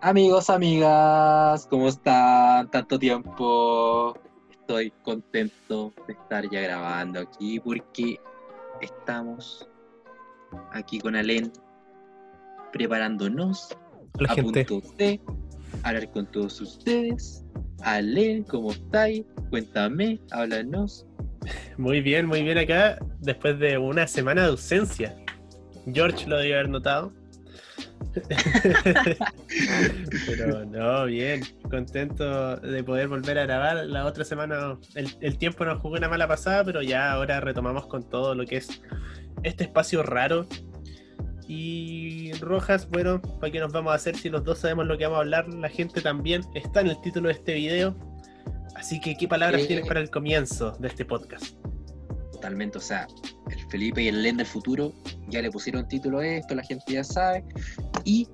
Amigos, amigas, ¿cómo están? Tanto tiempo. Estoy contento de estar ya grabando aquí porque estamos aquí con Alen preparándonos La a gente. punto de hablar con todos ustedes. Alen, ¿cómo estáis? Cuéntame, háblanos. Muy bien, muy bien acá, después de una semana de ausencia. George lo debió haber notado. Pero no, bien, contento de poder volver a grabar. La otra semana el, el tiempo nos jugó una mala pasada, pero ya ahora retomamos con todo lo que es este espacio raro. Y Rojas, bueno, ¿para qué nos vamos a hacer si los dos sabemos lo que vamos a hablar? La gente también está en el título de este video. Así que, ¿qué palabras Eh. tienes para el comienzo de este podcast? Totalmente, o sea, el Felipe y el Len del futuro ya le pusieron título a esto, la gente ya sabe. Y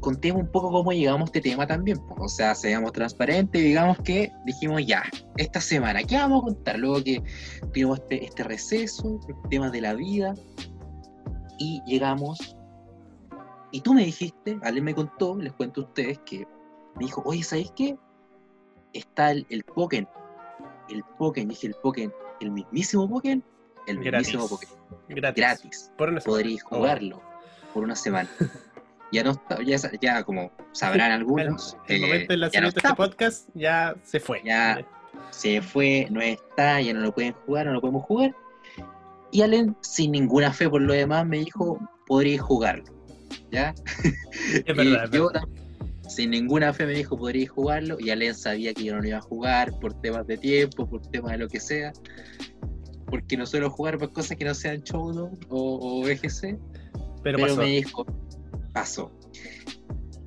contemos un poco cómo llegamos a este tema también. O sea, seamos transparentes, digamos que dijimos ya, esta semana, ¿qué vamos a contar? Luego que tuvimos este, este receso, temas de la vida, y llegamos. Y tú me dijiste, alguien me contó, les cuento a ustedes, que me dijo, oye, ¿sabéis qué? Está el, el Pokémon. El Pokémon, dije el Pokémon, el mismísimo Pokémon, el mismísimo Pokémon, Gratis. gratis Por podréis jugarlo por una semana. Ya no está, ya, ya como sabrán algunos, El eh, momento del ya no lanzamiento de este podcast ya se fue. Ya. se fue, no está, ya no lo pueden jugar, no lo podemos jugar. Y Allen, sin ninguna fe por lo demás, me dijo, podréis jugarlo. ¿Ya? Es Y verdad, es yo, verdad. Sin ninguna fe, me dijo, podréis jugarlo. Y Allen sabía que yo no lo iba a jugar por temas de tiempo, por temas de lo que sea. Porque no suelo jugar por cosas que no sean Showdown o, o VGC. Pero, Pero, pasó. me dijo, pasó.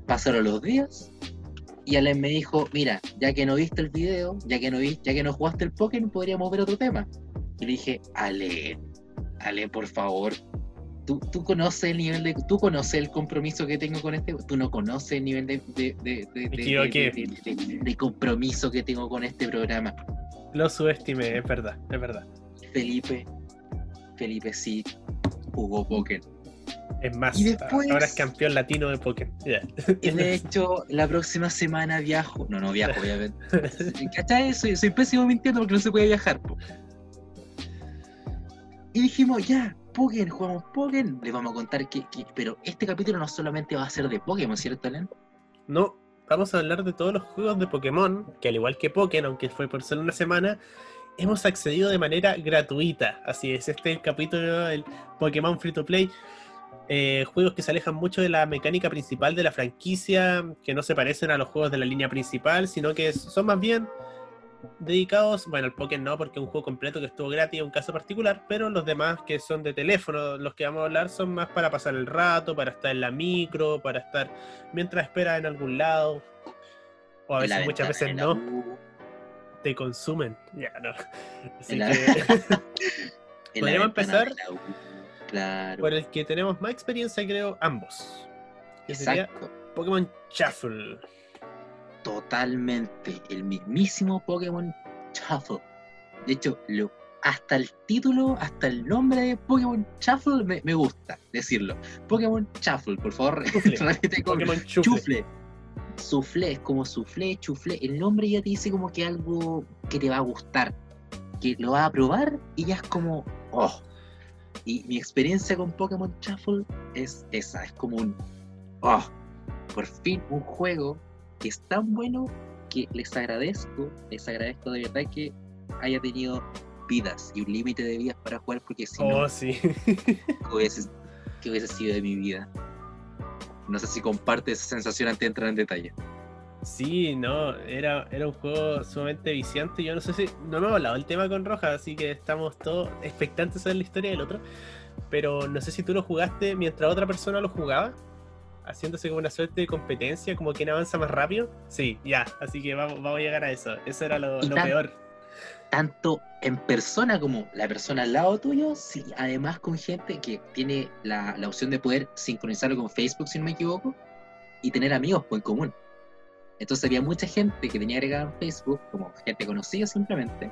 Pasaron los días y Allen me dijo, mira, ya que no viste el video, ya que no viste, ya que no jugaste el Pokémon, podríamos ver otro tema. Y le dije, Allen, Allen, por favor. Tú, tú conoces el nivel de. Tú conoces el compromiso que tengo con este. Tú no conoces el nivel de, de, de, compromiso que tengo con este programa. Lo subestimé, es verdad, es verdad. Felipe, Felipe sí jugó Pokémon. Es más, después- ahora es campeón latino de. Ya. Y de hecho, la próxima semana viajo. No, no viajo, obviamente. ¿Cachai? Soy, soy pésimo mintiendo porque no se puede viajar. po. Y dijimos, ya, Pokémon, jugamos Pokémon. Les vamos a contar que, Pero este capítulo no solamente va a ser de Pokémon, ¿cierto, Alen? No, vamos a hablar de todos los juegos de Pokémon, que al igual que Pokémon, aunque fue por solo una semana, hemos accedido de manera gratuita. Así es, este es el capítulo del Pokémon Free to Play. Eh, juegos que se alejan mucho de la mecánica principal de la franquicia, que no se parecen a los juegos de la línea principal, sino que son más bien dedicados, bueno, el Pokémon no, porque es un juego completo que estuvo gratis, un caso particular, pero los demás que son de teléfono, los que vamos a hablar, son más para pasar el rato, para estar en la micro, para estar mientras esperas en algún lado, o a veces, muchas veces no, U, te consumen. Ya, no. Así En que, ¿Podríamos empezar? Claro. por el que tenemos más experiencia, creo, ambos. Que sería. Pokémon Shuffle. Totalmente. El mismísimo Pokémon Shuffle. De hecho, lo, hasta el título, hasta el nombre de Pokémon Shuffle me, me gusta decirlo. Pokémon Shuffle, por favor, repite con Pokémon Chufle. chufle. Soufflé, es como soufflé, chuflé. El nombre ya te dice como que algo que te va a gustar. Que lo vas a probar y ya es como, oh. Y mi experiencia con Pokémon Shuffle es esa, es como un, oh. Por fin un juego es tan bueno que les agradezco, les agradezco de verdad que haya tenido vidas y un límite de vidas para jugar porque si no, Oh, sí. ¿qué hubiese, qué hubiese sido de mi vida? No sé si comparte esa sensación antes de entrar en detalle. Sí, no, era, era un juego sumamente viciante. Yo no sé si. No hemos hablado del tema con Roja, así que estamos todos expectantes ver la historia del otro. Pero no sé si tú lo jugaste mientras otra persona lo jugaba, haciéndose como una suerte de competencia, como quien avanza más rápido. Sí, ya, así que vamos, vamos a llegar a eso. Eso era lo, Y lo tan- peor. tanto en persona como la persona al lado tuyo, sí, además con gente que tiene la, la opción de poder sincronizarlo con Facebook, si no me equivoco, y tener amigos pues, en común. Entonces había mucha gente que tenía agregada en Facebook, como gente conocida simplemente,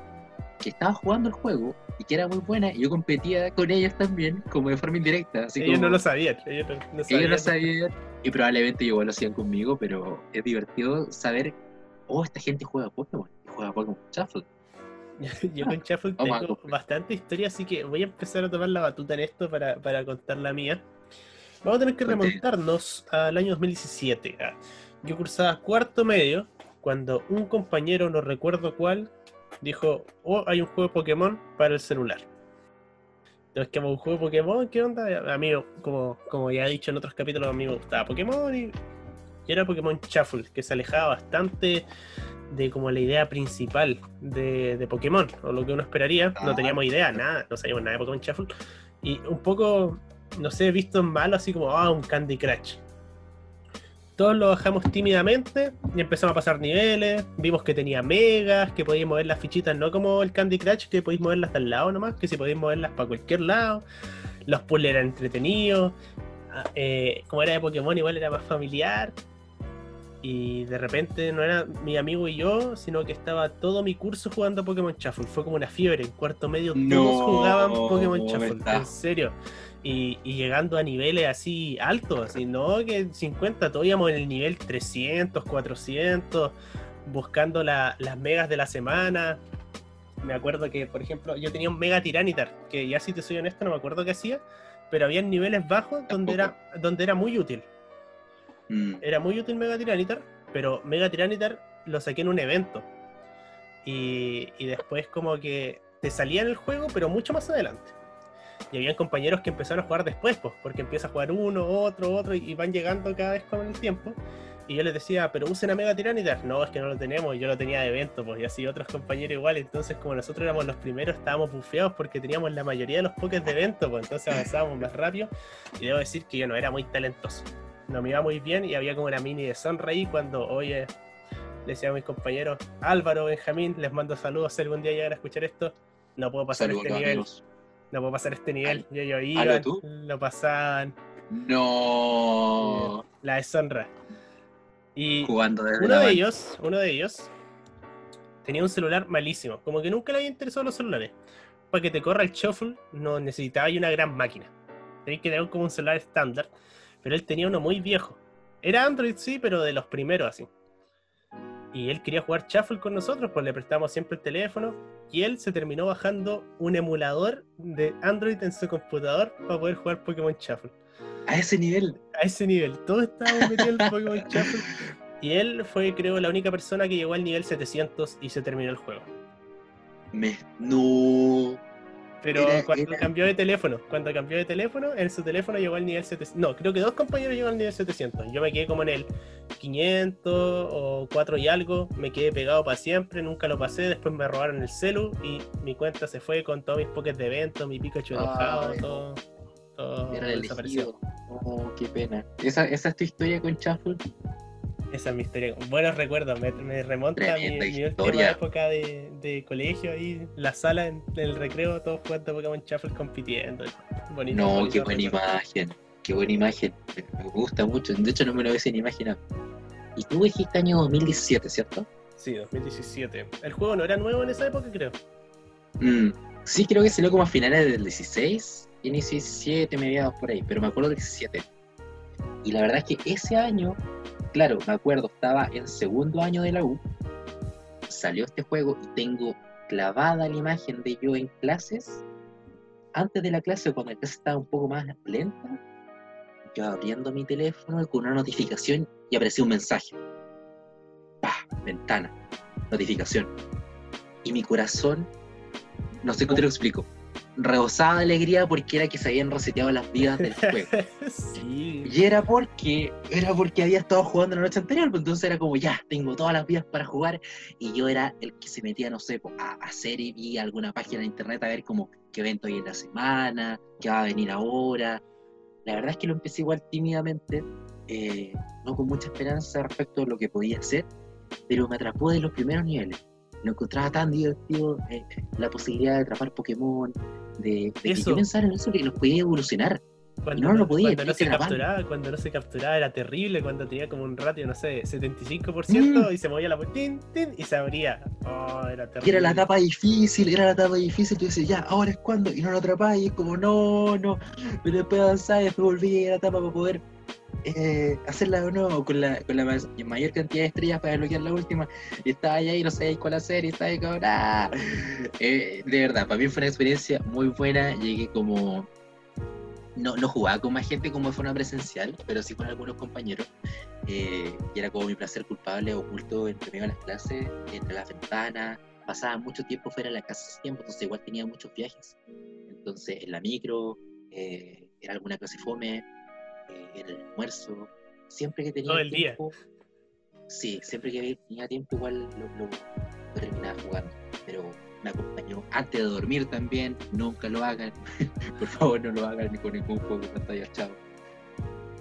que estaba jugando el juego y que era muy buena, y yo competía con ellos también, como de forma indirecta. Así Ellos como- no lo sabían. Ellos no, no ellos no sabían. sabían, Y probablemente igual lo hacían conmigo, pero es divertido saber, oh, esta gente juega Pokémon, y juega Pokémon Shuffle. Yo con Shuffle tengo bastante historia, así que voy a empezar a tomar la batuta en esto para, para contar la mía. Vamos a tener que remontarnos al año 2017. Ah, Yo cursaba cuarto medio cuando un compañero, no recuerdo cuál, dijo, oh, hay un juego de Pokémon para el celular. Entonces, que un juego de Pokémon, ¿qué onda? A mí, como, como ya he dicho en otros capítulos, a mí me gustaba Pokémon y, y era Pokémon Shuffle, que se alejaba bastante de como la idea principal de, de Pokémon, o lo que uno esperaría. No Ah. teníamos idea, nada, no sabíamos nada de Pokémon Shuffle. Y un poco, no sé, visto en malo, así como, ah, un Candy Crush. Todos lo bajamos tímidamente y empezamos a pasar niveles. Vimos que tenía megas, que podíais mover las fichitas, no como el Candy Crush, que podéis moverlas el lado nomás, que si podéis moverlas para cualquier lado. Los puzzles eran entretenidos. Ah, eh, como era de Pokémon, igual era más familiar. Y de repente no era mi amigo y yo, sino que estaba todo mi curso jugando Pokémon Shuffle. Fue como una fiebre. En cuarto medio No, todos jugaban Pokémon Shuffle. En serio. Y, y llegando a niveles así altos, así, no que 50, todos íbamos en el nivel 300, 400, buscando la- las megas de la semana. Me acuerdo que, por ejemplo, yo tenía un Mega Tiranitar, que ya si te soy honesto no me acuerdo qué hacía, pero había niveles bajos donde era, donde era muy útil. Mm. Era muy útil Mega Tiranitar, pero Mega Tiranitar lo saqué en un evento. Y, y después como que te salía en el juego, pero mucho más adelante. Y habían compañeros que empezaron a jugar después, pues, porque empieza a jugar uno, otro, otro, y van llegando cada vez con el tiempo. Y yo les decía, pero usen a Mega Tiranitar. No, es que no lo tenemos, yo lo tenía de evento, pues, y así otros compañeros igual. Entonces, como nosotros éramos los primeros, estábamos bufeados porque teníamos la mayoría de los pokés de evento, pues, entonces avanzábamos más rápido. Y debo decir que yo no era muy talentoso. No me iba muy bien y había como una mini de Sunray cuando, oye, le decía a mis compañeros, Álvaro, Benjamín, les mando saludos si algún día llegan a escuchar esto. No puedo pasar Saludos, este nivel, amigos. No puedo pasar este nivel. Y ellos ¿Aló iban, tú? lo pasaban, No. la deshonra. Y Jugando desde uno de ellos, uno de ellos, tenía un celular malísimo. Como que nunca le había interesado los celulares. Para que te corra el shuffle, no necesitaba una gran máquina. Tenías que tener como un celular estándar. Pero él tenía uno muy viejo. Era Android, sí, pero de los primeros así. Y él quería jugar shuffle con nosotros, pues le prestamos siempre el teléfono. Y él se terminó bajando un emulador de Android en su computador para poder jugar Pokémon Shuffle A ese nivel. a ese nivel. Todos estábamos metidos en Pokémon Shuffle. Y él fue, creo, la única persona que llegó al nivel 700 y se terminó el juego. Me... No. Pero Era- cuando era- cambió de teléfono, cuando cambió de teléfono, en su teléfono llegó al nivel 700. No, creo que dos compañeros llegaron al nivel 700. Yo me quedé como en el 500 o 4 y algo. Me quedé pegado para siempre, nunca lo pasé. Después me robaron el celu y mi cuenta se fue con todos mis pokés de evento, mi Pikachu enojado, Ay, todo. todo Era elegido. Oh, qué pena. ¿Esa, esa es tu historia con Shuffle? Esa es mi historia. Buenos recuerdos, me, me remonta a mi, última época de, de colegio ahí, la sala en, en el recreo, todos jugando Pokémon Shuffle compitiendo. Bonito, No, bonito qué buena recuerdo. imagen. Qué buena imagen. Me me gusta mucho. De hecho, no me lo hubiese ni imaginado. Y tú dijiste año 2017, ¿cierto? Sí, 2017. El juego no era nuevo en esa época, creo. Mm, sí, creo que salió como a finales del 16, inicio 17, mediados por ahí, pero me acuerdo del 17. Y la verdad es que ese año, claro, me acuerdo, estaba en segundo año de la U, salió este juego y tengo clavada la imagen de yo en clases, antes de la clase, cuando la clase estaba un poco más lenta, yo abriendo mi teléfono con una notificación y aparecía un mensaje. ¡Pah! Ventana, notificación. Y mi corazón no sé cómo te lo explico. Rebosaba de alegría porque era que se habían reseteado las vidas del juego. sí. Y era porque, era porque había estado jugando la noche anterior, pues entonces era como ya, tengo todas las vidas para jugar. Y yo era el que se metía, no sé, a hacer y vi alguna página de internet a ver como qué evento hay en la semana, qué va a venir ahora. La verdad es que lo empecé igual tímidamente, eh, no con mucha esperanza respecto a lo que podía hacer, pero me atrapó de los primeros niveles. Lo encontraba tan divertido, eh, la posibilidad de atrapar Pokémon, de, de que Eso. yo pensara en eso, que los podía evolucionar. Cuando no lo podía, cuando no se que capturaba, cuando no se capturaba era terrible, cuando tenía como un ratio, no sé, 75% y se movía la tin, tin, y se abría. Oh, era Y terrible. era la etapa difícil, era la etapa difícil, tú dices, ya, ahora es cuando, y no lo atrapás, y es como, no, no, pero después avanzás, y después volví a la etapa para poder eh, hacerla de nuevo con la, con la mayor cantidad de estrellas para desbloquear la última. Y estaba ahí, no sabía cuál hacer, y estaba ahí como, ¡ah! Eh, de verdad, para mí fue una experiencia muy buena. Llegué como. No, no jugaba con más gente como de forma presencial, pero sí con algunos compañeros. Eh, y era como mi placer culpable oculto entre medio de las clases, entre las ventanas. Pasaba mucho tiempo fuera de la casa tiempo, entonces igual tenía muchos viajes. Entonces, en la micro, eh, era alguna clase fome, eh, en el almuerzo, siempre que tenía Todo el día. tiempo. Sí, siempre que tenía tiempo igual lo, lo- lo terminaba jugando. Pero me acompañó antes de dormir también, nunca lo hagan. Por favor, no lo hagan ni con ningún juego de pantalla chavo.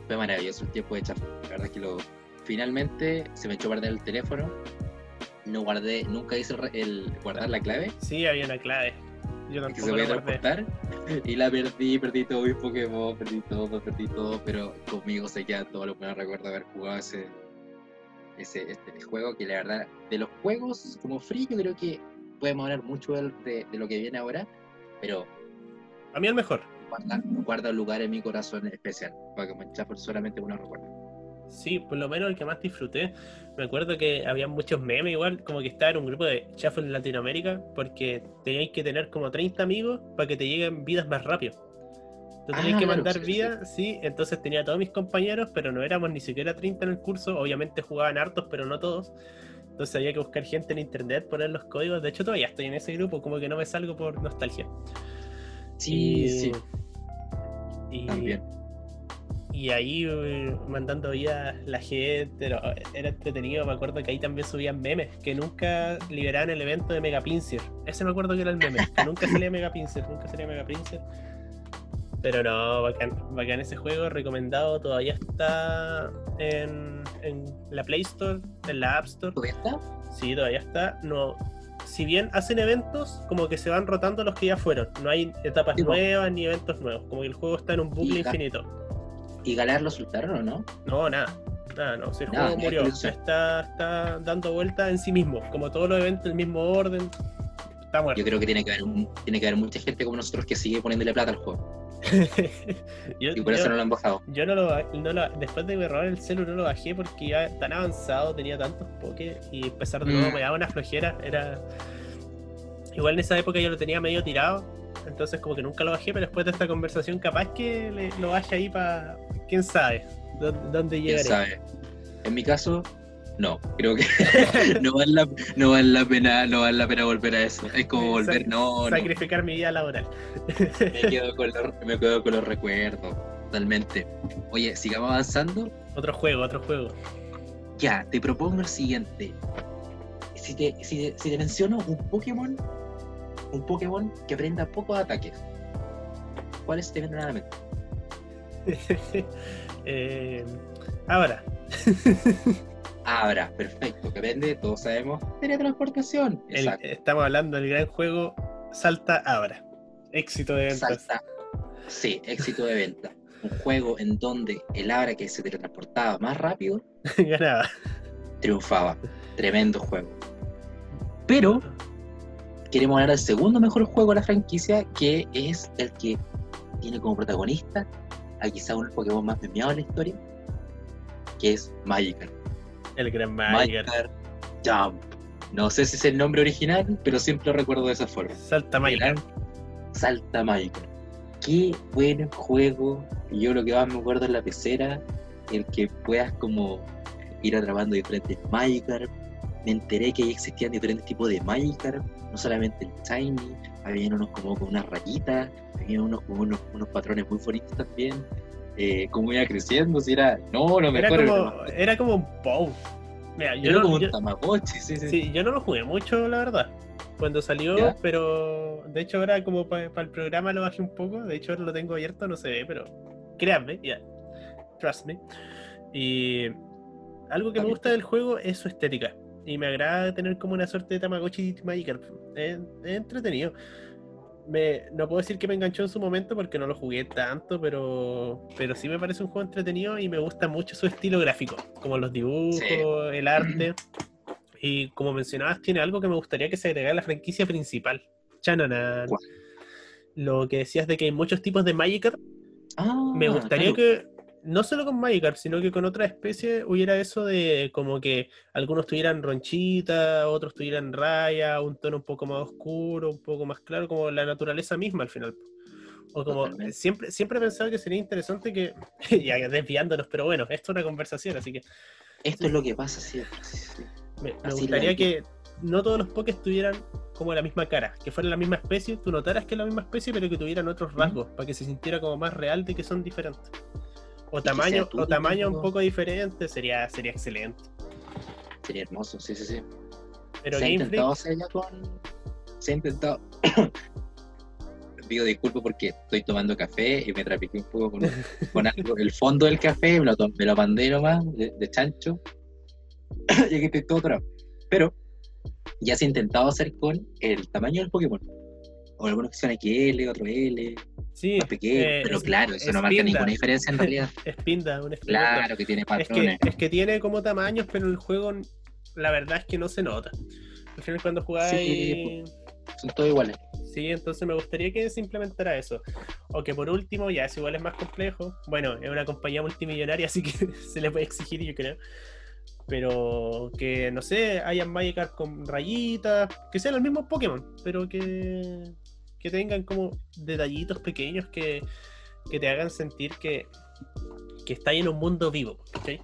Fue maravilloso el tiempo de chafa. La verdad es que lo finalmente se me echó a perder el teléfono. No guardé, nunca hice el, el guardar la clave Sí, había una clave. Yo que se tampoco voy a transportar y la perdí, perdí todo mi Pokémon, perdí todo, perdí todo, pero conmigo se queda todo lo que me recuerdo haber jugado ese, ese este juego que la verdad, de los juegos como free yo creo que podemos hablar mucho de, de lo que viene ahora, pero A mí el mejor. guarda, guarda un lugar en mi corazón especial, Pokémon Shuffle solamente uno recuerdo. Sí, por lo menos el que más disfruté. Me acuerdo que había muchos memes igual, como que estaba en un grupo de Shuffle en Latinoamérica, porque teníais que tener como 30 amigos para que te lleguen vidas más rápido. Tú tenías Ah, que claro, mandar sí, sí. vidas, sí, entonces tenía a todos mis compañeros, pero no éramos ni siquiera 30 en el curso, obviamente jugaban hartos, pero no todos. Entonces había que buscar gente en internet, poner los códigos. De hecho, todavía estoy en ese grupo, como que no me salgo por nostalgia. Sí, Y- sí, Y, también. Y ahí eh, mandando vida la gente, pero era entretenido. Me acuerdo que ahí también subían memes, que nunca liberaban el evento de Mega Pinsir. Ese me acuerdo que era el meme, que nunca salía Mega Pinsir, nunca salía Mega Pinsir. Pero no, bacán, bacán ese juego, recomendado, todavía está en, en la Play Store, en la App Store. ¿Todavía está? Sí, todavía está. No, si bien hacen eventos, como que se van rotando los que ya fueron. No hay etapas Sí, nuevas ni eventos nuevos. Como que el juego está en un bucle infinito. ¿Y Galar lo soltaron o no? No, nada. Nada, no. Si el juego murió, está, está dando vueltas en sí mismo. Como todos los eventos, el mismo orden. Está muerto. Yo creo que tiene que haber, un- tiene que haber mucha gente como nosotros que sigue poniéndole plata al juego. yo, Y por yo- eso no lo han bajado. yo no lo, no lo- después de que me robaron el celu no lo bajé porque iba tan avanzado, tenía tantos pokés y empezar de nuevo Mm. me daba una flojera. Era. Igual en esa época yo lo tenía medio tirado, entonces como que nunca lo bajé, pero después de esta conversación capaz que le- lo baje ahí para. quién sabe dónde, dónde ¿Quién sabe? En mi caso, no. Creo que no vale la, no vale la pena, no vale la pena volver a eso. Es como volver, Sac- no, no. Sacrificar mi vida laboral. Me quedo con los, me quedo con los recuerdos. Totalmente. Oye, sigamos avanzando. Otro juego, otro juego. Ya, te propongo el siguiente. Si te, si, si te menciono un Pokémon, un Pokémon que aprenda pocos ataques, ¿cuáles te vienen a la mente? Eh, ahora, Abra, perfecto, que aprende, todos sabemos, teletransportación. el- estamos hablando del gran juego Salta Abra. Éxito de ventas. Salta. Sí, éxito de venta. Un juego en donde el Abra que se teletransportaba más rápido Ganaba. triunfaba. Tremendo juego. Pero queremos hablar del segundo mejor juego de la franquicia, que es el que tiene como protagonista a quizá uno de los Pokémon más memeados de la historia, que es Magikarp. El gran Magikarp. Magikarp Jump. No sé si es el nombre original, pero siempre lo recuerdo de esa forma. Salta Magikarp. Salta Magikarp. Qué buen juego. Yo lo que más me acuerdo en la pecera, el que puedas como ir atrapando diferentes Magikarp. Me enteré que existían diferentes tipos de Magikarp, no solamente el Shiny, había unos como con unas rayitas, había unos con unos, unos patrones muy bonitos también. Eh, como iba creciendo, si era. No, no me Era como, era como un. Mira, yo Era no, como yo- un Tamagotchi, sí, sí. sí, yo no lo jugué mucho, la verdad. Cuando salió, ¿Ya? pero de hecho ahora como para el programa lo bajé un poco. De hecho ahora lo tengo abierto, no se ve, pero créanme, ya. Trust me. Y algo que me gusta del juego es su estética. Y me agrada tener como una suerte de Tamagotchi Magikarp. Es, es entretenido. Me, no puedo decir que me enganchó en su momento porque no lo jugué tanto, pero, pero sí me parece un juego entretenido y me gusta mucho su estilo gráfico, como los dibujos, Sí. el arte. Y como mencionabas, tiene algo que me gustaría que se agregara a la franquicia principal. Chananan. ¿Cuál? Lo que decías de que hay muchos tipos de Magikarp, Ah, me gustaría claro. que no solo con Magikarp, sino que con otra especie hubiera eso de como que algunos tuvieran ronchita, otros tuvieran raya, un tono un poco más oscuro, un poco más claro, como la naturaleza misma al final. O como siempre, siempre he pensado que sería interesante que, ya desviándonos, pero bueno, esto es una conversación, así que. Esto es lo que pasa siempre. Me, gustaría que no todos los pokés tuvieran como la misma cara, que fueran la misma especie, tú notaras que es la misma especie, pero que tuvieran otros rasgos, para que se sintiera como más real de que son diferentes. O tamaño, o tamaño un poco diferente, sería, sería excelente. Sería hermoso, sí, sí, sí. Pero se ha intentado hacer ya con. Se ha intentado. Pido disculpas porque estoy tomando café y me trapiqué un poco con, con algo. El fondo del café me lo, me lo mandé nomás de, de chancho. y aquí estoy todo atrás. Pero ya se ha intentado hacer con el tamaño del Pokémon. O algunos que son XL, otro L, sí, más pequeño, eh, pero es- claro, eso es no marca ninguna diferencia en realidad. Es pinda, un claro que tiene Es que, patrones. es que tiene como tamaños, pero el juego, la verdad es que no se nota. Al final, cuando jugáis. Son todos iguales. Sí, entonces me gustaría que se implementara eso. O que por último, ya es igual es más complejo. Bueno, es una compañía multimillonaria, así que se le puede exigir, yo creo. Pero que, no sé, hayan Magikarp con rayitas, que sean los mismos Pokémon, pero que, que tengan como detallitos pequeños que, que te hagan sentir que, que está en un mundo vivo. ¿cachai?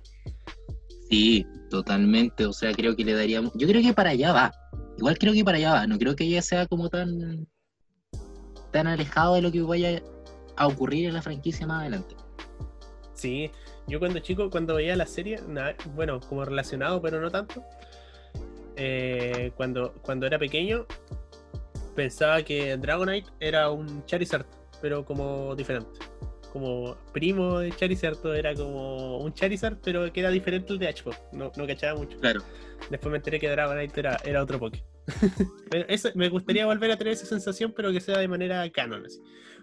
Sí, totalmente. O sea, creo que le daríamos. Yo creo que para allá va. Igual creo que para allá va. No creo que ya sea como tan. tan alejado de lo que vaya a ocurrir en la franquicia más adelante. Sí, yo cuando chico, cuando veía la serie, na- bueno, como relacionado, pero no tanto, eh, cuando, cuando era pequeño, pensaba que Dragonite era un Charizard, pero como diferente. Como primo de Charizard, era como un Charizard, pero que era diferente al de H-Pop. No, no cachaba mucho. Claro. Después me enteré que Dragonite era, era otro Poké. Pero eso- me gustaría volver a tener esa sensación, pero que sea de manera canon. Así.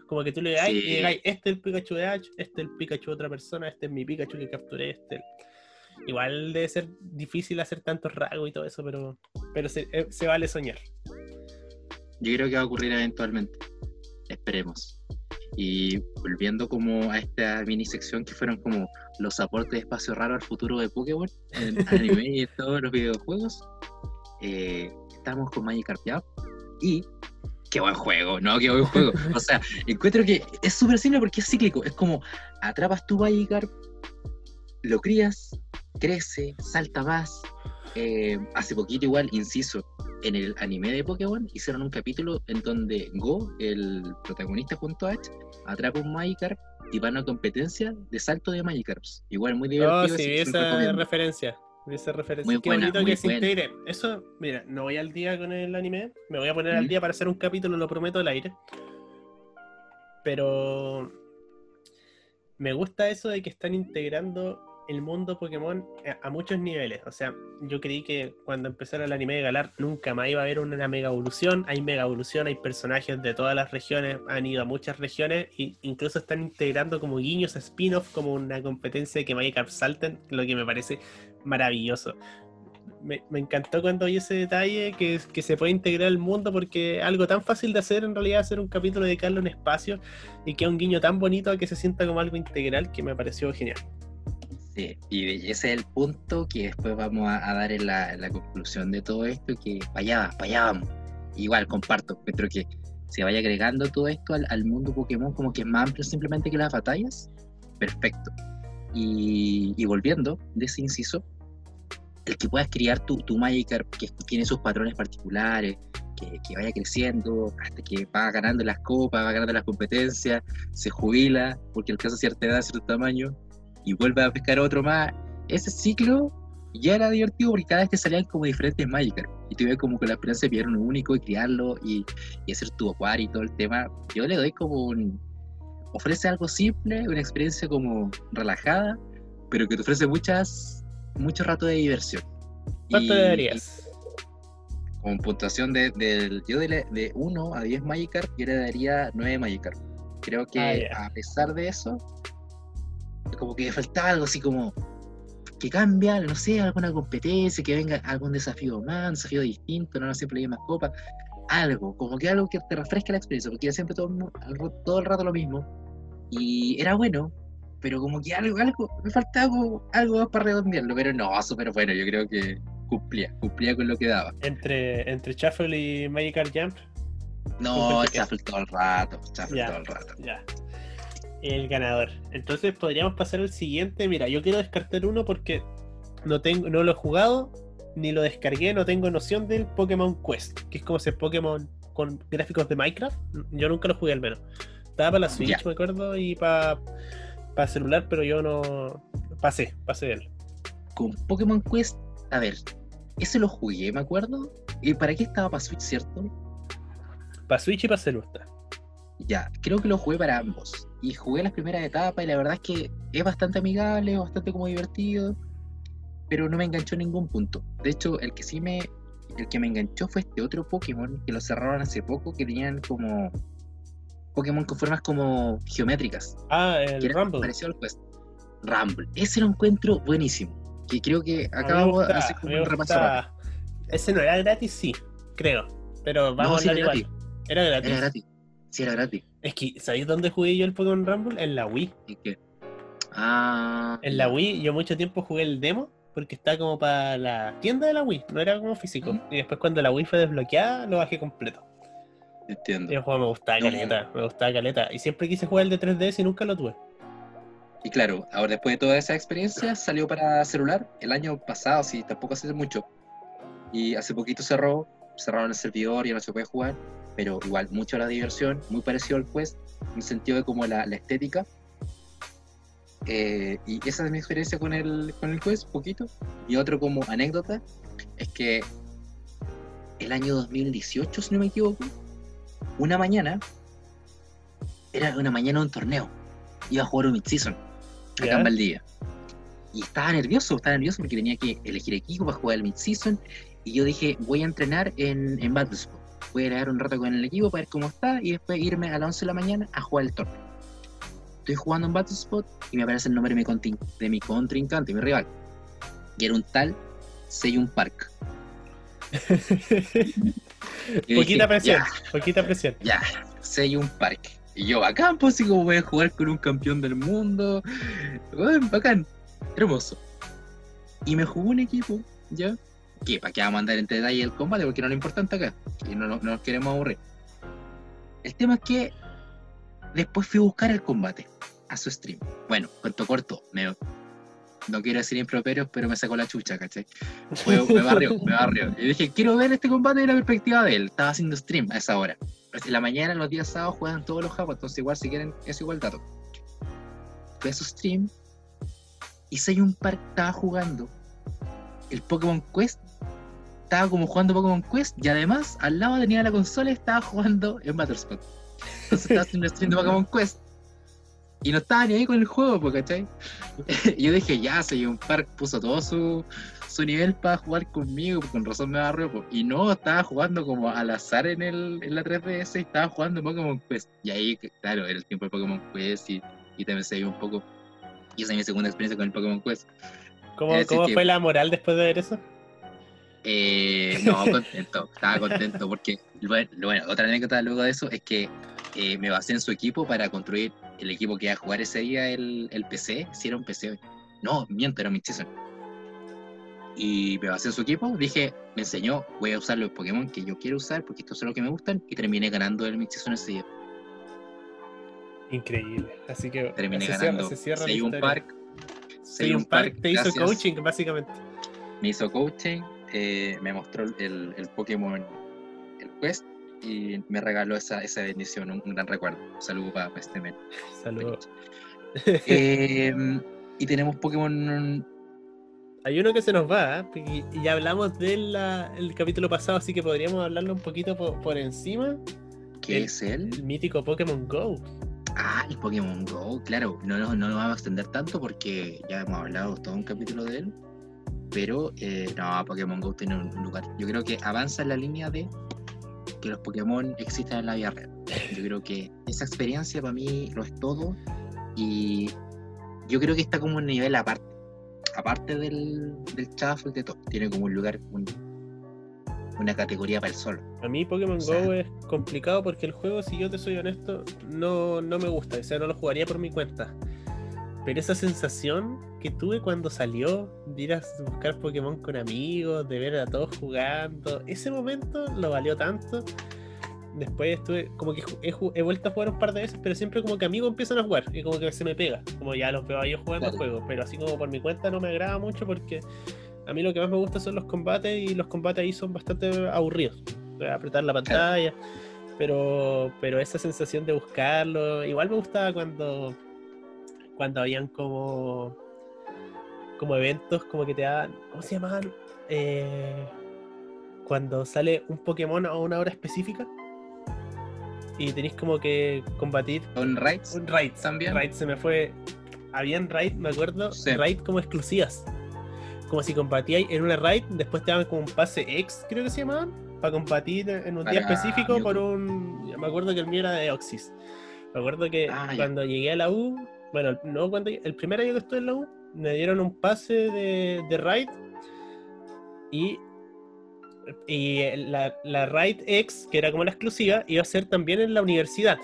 Como que tú le digas, Sí. este es el Pikachu de H, este es el Pikachu de otra persona, este es mi Pikachu que capturé, este. es el-". Igual debe ser difícil hacer tantos rasgos y todo eso, pero, pero se, eh, se vale soñar. Yo creo que va a ocurrir eventualmente. Esperemos. Y volviendo como a esta mini sección que fueron como los aportes de espacio raro al futuro de Pokémon en anime y en todos los videojuegos. eh, estamos con Magikarp ya. Y qué buen juego, ¿no? Qué buen juego. O sea, encuentro que es súper simple porque es cíclico. Es como atrapas tu Magikarp, lo crías, crece, salta más. Eh, hace poquito igual, inciso, en el anime de Pokémon hicieron un capítulo en donde Go, el protagonista junto a Ash, atrapa un Magikarp y va a competencia de salto de Magikarps. Igual muy divertido. Oh, sí, se lo esa referencia. Esa referencia. Muy Qué buena, bonito muy que se buena. integre. Eso, mira, no voy al día con el anime. Me voy a poner al Mm. día para hacer un capítulo, lo prometo, al aire. Pero me gusta eso de que están integrando el mundo Pokémon a, muchos niveles. O sea, yo creí que cuando empezara el anime de Galar nunca más iba a haber una mega evolución. Hay mega evolución, hay personajes de todas las regiones, han ido a muchas regiones e incluso están integrando como guiños a spin-off como una competencia que Magikarp salten, lo que me parece maravilloso. Me, encantó cuando vi ese detalle que, que se puede integrar al mundo porque algo tan fácil de hacer en realidad hacer un capítulo dedicarle un espacio y que un guiño tan bonito que se sienta como algo integral que me pareció genial. Sí, y ese es el punto que después vamos a, dar en la, conclusión de todo esto, que para allá, vamos. Igual, comparto, encuentro que se vaya agregando todo esto al, mundo Pokémon como que es más amplio simplemente que las batallas, perfecto. Y, volviendo de ese inciso, el que puedas criar tu, tu Magikarp, que tiene sus patrones particulares, que, que vaya creciendo hasta que va ganando las copas, va ganando las competencias, se jubila porque alcanza cierta edad, cierto tamaño, y vuelve a pescar otro más. Ese ciclo ya era divertido porque cada vez te salían como diferentes Magikarp y tuve como con la esperanza de pillar uno único y criarlo y, y hacer tu acuario y todo el tema. Yo le doy como un. Ofrece algo simple, una experiencia como relajada, pero que te ofrece muchas mucho rato de diversión. ¿Cuánto le darías? Con puntuación de, del- yo de, de 1 a 10 Magikarp, yo le daría 9 Magikarp. Creo que Ah, a pesar de eso, como que faltaba algo así como que cambia, no sé, alguna competencia, que venga algún desafío más, un desafío distinto, no siempre hay más copas, algo, como que algo que te refresque la experiencia, porque era siempre todo, todo el rato lo mismo. Y era bueno, pero como que algo, algo, me faltaba como algo más para redondearlo, pero no, súper bueno, yo creo que cumplía, cumplía con lo que daba. Entre, entre Shuffle y Magical Jump. No, Shuffle todo el rato, Shuffle todo el rato. Ya. El ganador. Entonces podríamos pasar al siguiente. Mira, yo quiero descartar uno porque no tengo, no lo he jugado, ni lo descargué, no tengo noción del Pokémon Quest, que es como ese Pokémon con gráficos de Minecraft. Yo nunca lo jugué al menos. Estaba para la Switch, me acuerdo, y para celular, pero yo no pasé, pasé de él. Con Pokémon Quest, a ver, ese lo jugué, me acuerdo. ¿Y para qué estaba para Switch, cierto? Para Switch y para celular. Ya, creo que lo jugué para ambos. Y jugué las primeras etapas y la verdad es que es bastante amigable, es bastante como divertido, pero no me enganchó en ningún punto. De hecho, el que sí me, el que me enganchó fue este otro Pokémon que lo cerraron hace poco, que tenían como Pokémon con formas como geométricas, Ah, que el era Rumble. parecido al Quest. Rumble. Ese lo encuentro buenísimo. Que creo que A mí me acabo de hacer como un repaso rápido. Ese no era gratis, sí, creo. Pero vamos No, a hablar igual. Era gratis. Era gratis. Sí, era gratis. Es que, ¿sabéis dónde jugué yo el Pokémon Rumble? En la Wii. ¿Y qué? Ah. En la Wii yo mucho tiempo jugué el demo porque está como para la tienda de la Wii, no era como físico. Y después cuando la Wii fue desbloqueada, lo bajé completo. Entiendo. Y el juego me gustaba No. caleta, me gustaba caleta. Y siempre quise jugar el de 3DS y nunca lo tuve. Y claro, ahora después de toda esa experiencia, salió para celular el año pasado, sí, tampoco hace mucho. Y hace poquito cerró, cerraron el servidor y ya no se puede jugar, pero igual, mucho la diversión, muy parecido al Quest, en el sentido de como la, la estética. Eh, y esa es mi experiencia con el, con el Quest, poquito. Y otro como anécdota, es que el año 2018, si no me equivoco, una mañana, era una mañana de un torneo, iba a jugar un mid-season acá en Valdivia. Y estaba nervioso, estaba nervioso porque tenía que elegir equipo para jugar el mid-season. Y yo dije, voy a entrenar en, en Battlespot. Voy a grabar un rato con el equipo para ver cómo está y después irme a las 11 de la mañana a jugar el torneo. Estoy jugando en Battlespot y me aparece el nombre de mi, de mi contrincante, mi rival. Y era un tal Seyun Park. Poquita dije, presión, "Ya, poquita presión. ya, Seyun Park. Y yo, bacán, pues así como voy a jugar con un campeón del mundo. Bueno, bacán, hermoso. Y me jugó un equipo, ¿ya? Que para qué vamos a andar en detalle el combate, porque no lo importante acá. Y no, no, no nos queremos aburrir. El tema es que después fui a buscar el combate a su stream. Bueno, cuento corto, me, no quiero decir improperios, pero me sacó la chucha, ¿cachai? Fue- me barrió, me barrió. Y dije, quiero ver este combate de la perspectiva de él. Estaba haciendo stream a esa hora. Pues en la mañana, los días sábados, juegan todos los japos, entonces igual si quieren, es igual dato. Fue a su stream y Seyun Park estaba jugando el Pokémon Quest. Estaba como jugando Pokémon Quest y además al lado tenía la consola y estaba jugando en Battlespot. Entonces estaba haciendo un stream de Pokémon Quest. Y no estaba ni ahí con el juego, ¿cachai? Yo dije, ya, Seyun Park puso todo su, su nivel para jugar conmigo, con razón me agarró. pues. Y no, estaba jugando como al azar en, el, en la 3DS y estaba jugando Pokémon Quest. Y ahí, claro, era el tiempo de Pokémon Quest y, y también se vio un poco. Y esa es mi segunda experiencia con el Pokémon Quest. ¿Cómo, cómo que- fue la moral después de ver eso? Eh, no, contento, estaba contento porque, bueno, otra anécdota luego de eso es que eh, me basé en su equipo para construir el equipo que iba a jugar ese día el, el PC, si era un PC. No, miento, era mi season. Y me basé en su equipo, dije, me enseñó, voy a usar los Pokémon que yo quiero usar porque estos son los que me gustan y terminé ganando el mid season ese día. Increíble. Así que Terminé se ganando cierra, se cierra la Seyun historia. Park. Seyun Park te hizo gracias. coaching, básicamente. me hizo coaching, eh, me mostró el, el Pokémon, el Quest, y me regaló esa, esa bendición, un, un gran recuerdo. Un saludo para este men. Saludos. Eh, y tenemos Pokémon. Hay uno que se nos va, ¿eh? y ya hablamos del el capítulo pasado, así que podríamos hablarlo un poquito por, por encima. ¿Qué El- es él? El mítico Pokémon Go. Ah, el Pokémon Go, claro. No, no, no nos vamos a extender tanto porque ya hemos hablado todo un capítulo de él. Pero eh, no, Pokémon Go tiene un lugar. Yo creo que avanza en la línea de que los Pokémon existen en la vida real. Yo creo que esa experiencia para mí lo es todo. Y yo creo que está como un nivel aparte. Aparte del, del Shuffle de todo. Tiene como un lugar, un- una categoría para el solo. A mí Pokémon O sea- Go es complicado porque el juego, si yo te soy honesto, no, no me gusta. O sea, no lo jugaría por mi cuenta. Pero esa sensación que tuve cuando salió de ir a buscar Pokémon con amigos, de ver a todos jugando, ese momento lo valió tanto. Después estuve, como que he, he vuelto a jugar un par de veces, pero siempre como que amigos empiezan a jugar y como que se me pega. Como ya los veo a ellos jugando Claro. juegos, pero así como por mi cuenta no me agrada mucho porque a mí lo que más me gusta son los combates y los combates ahí son bastante aburridos. Apretar la pantalla. Pero, pero esa sensación de buscarlo, igual me gustaba cuando, cuando habían como, como eventos como que te daban, ¿cómo se llamaban? Eh, cuando sale un Pokémon a una hora específica y tenéis como que combatir Con raids. un raid También. Raid se me fue. Habían raid, me acuerdo, Sí. raid como exclusivas. Como si combatíais en una raid, después te daban como un pase ex, creo que se llamaban, para combatir en un día Para específico por un. Me acuerdo que el mío era de Oxys. Me acuerdo que Ah, ya. cuando llegué a la U, bueno, no cuando el primer año que estuve en la U, me dieron un pase de, de raid y y la, la Raid X, que era como la exclusiva, iba a ser también en la universidad,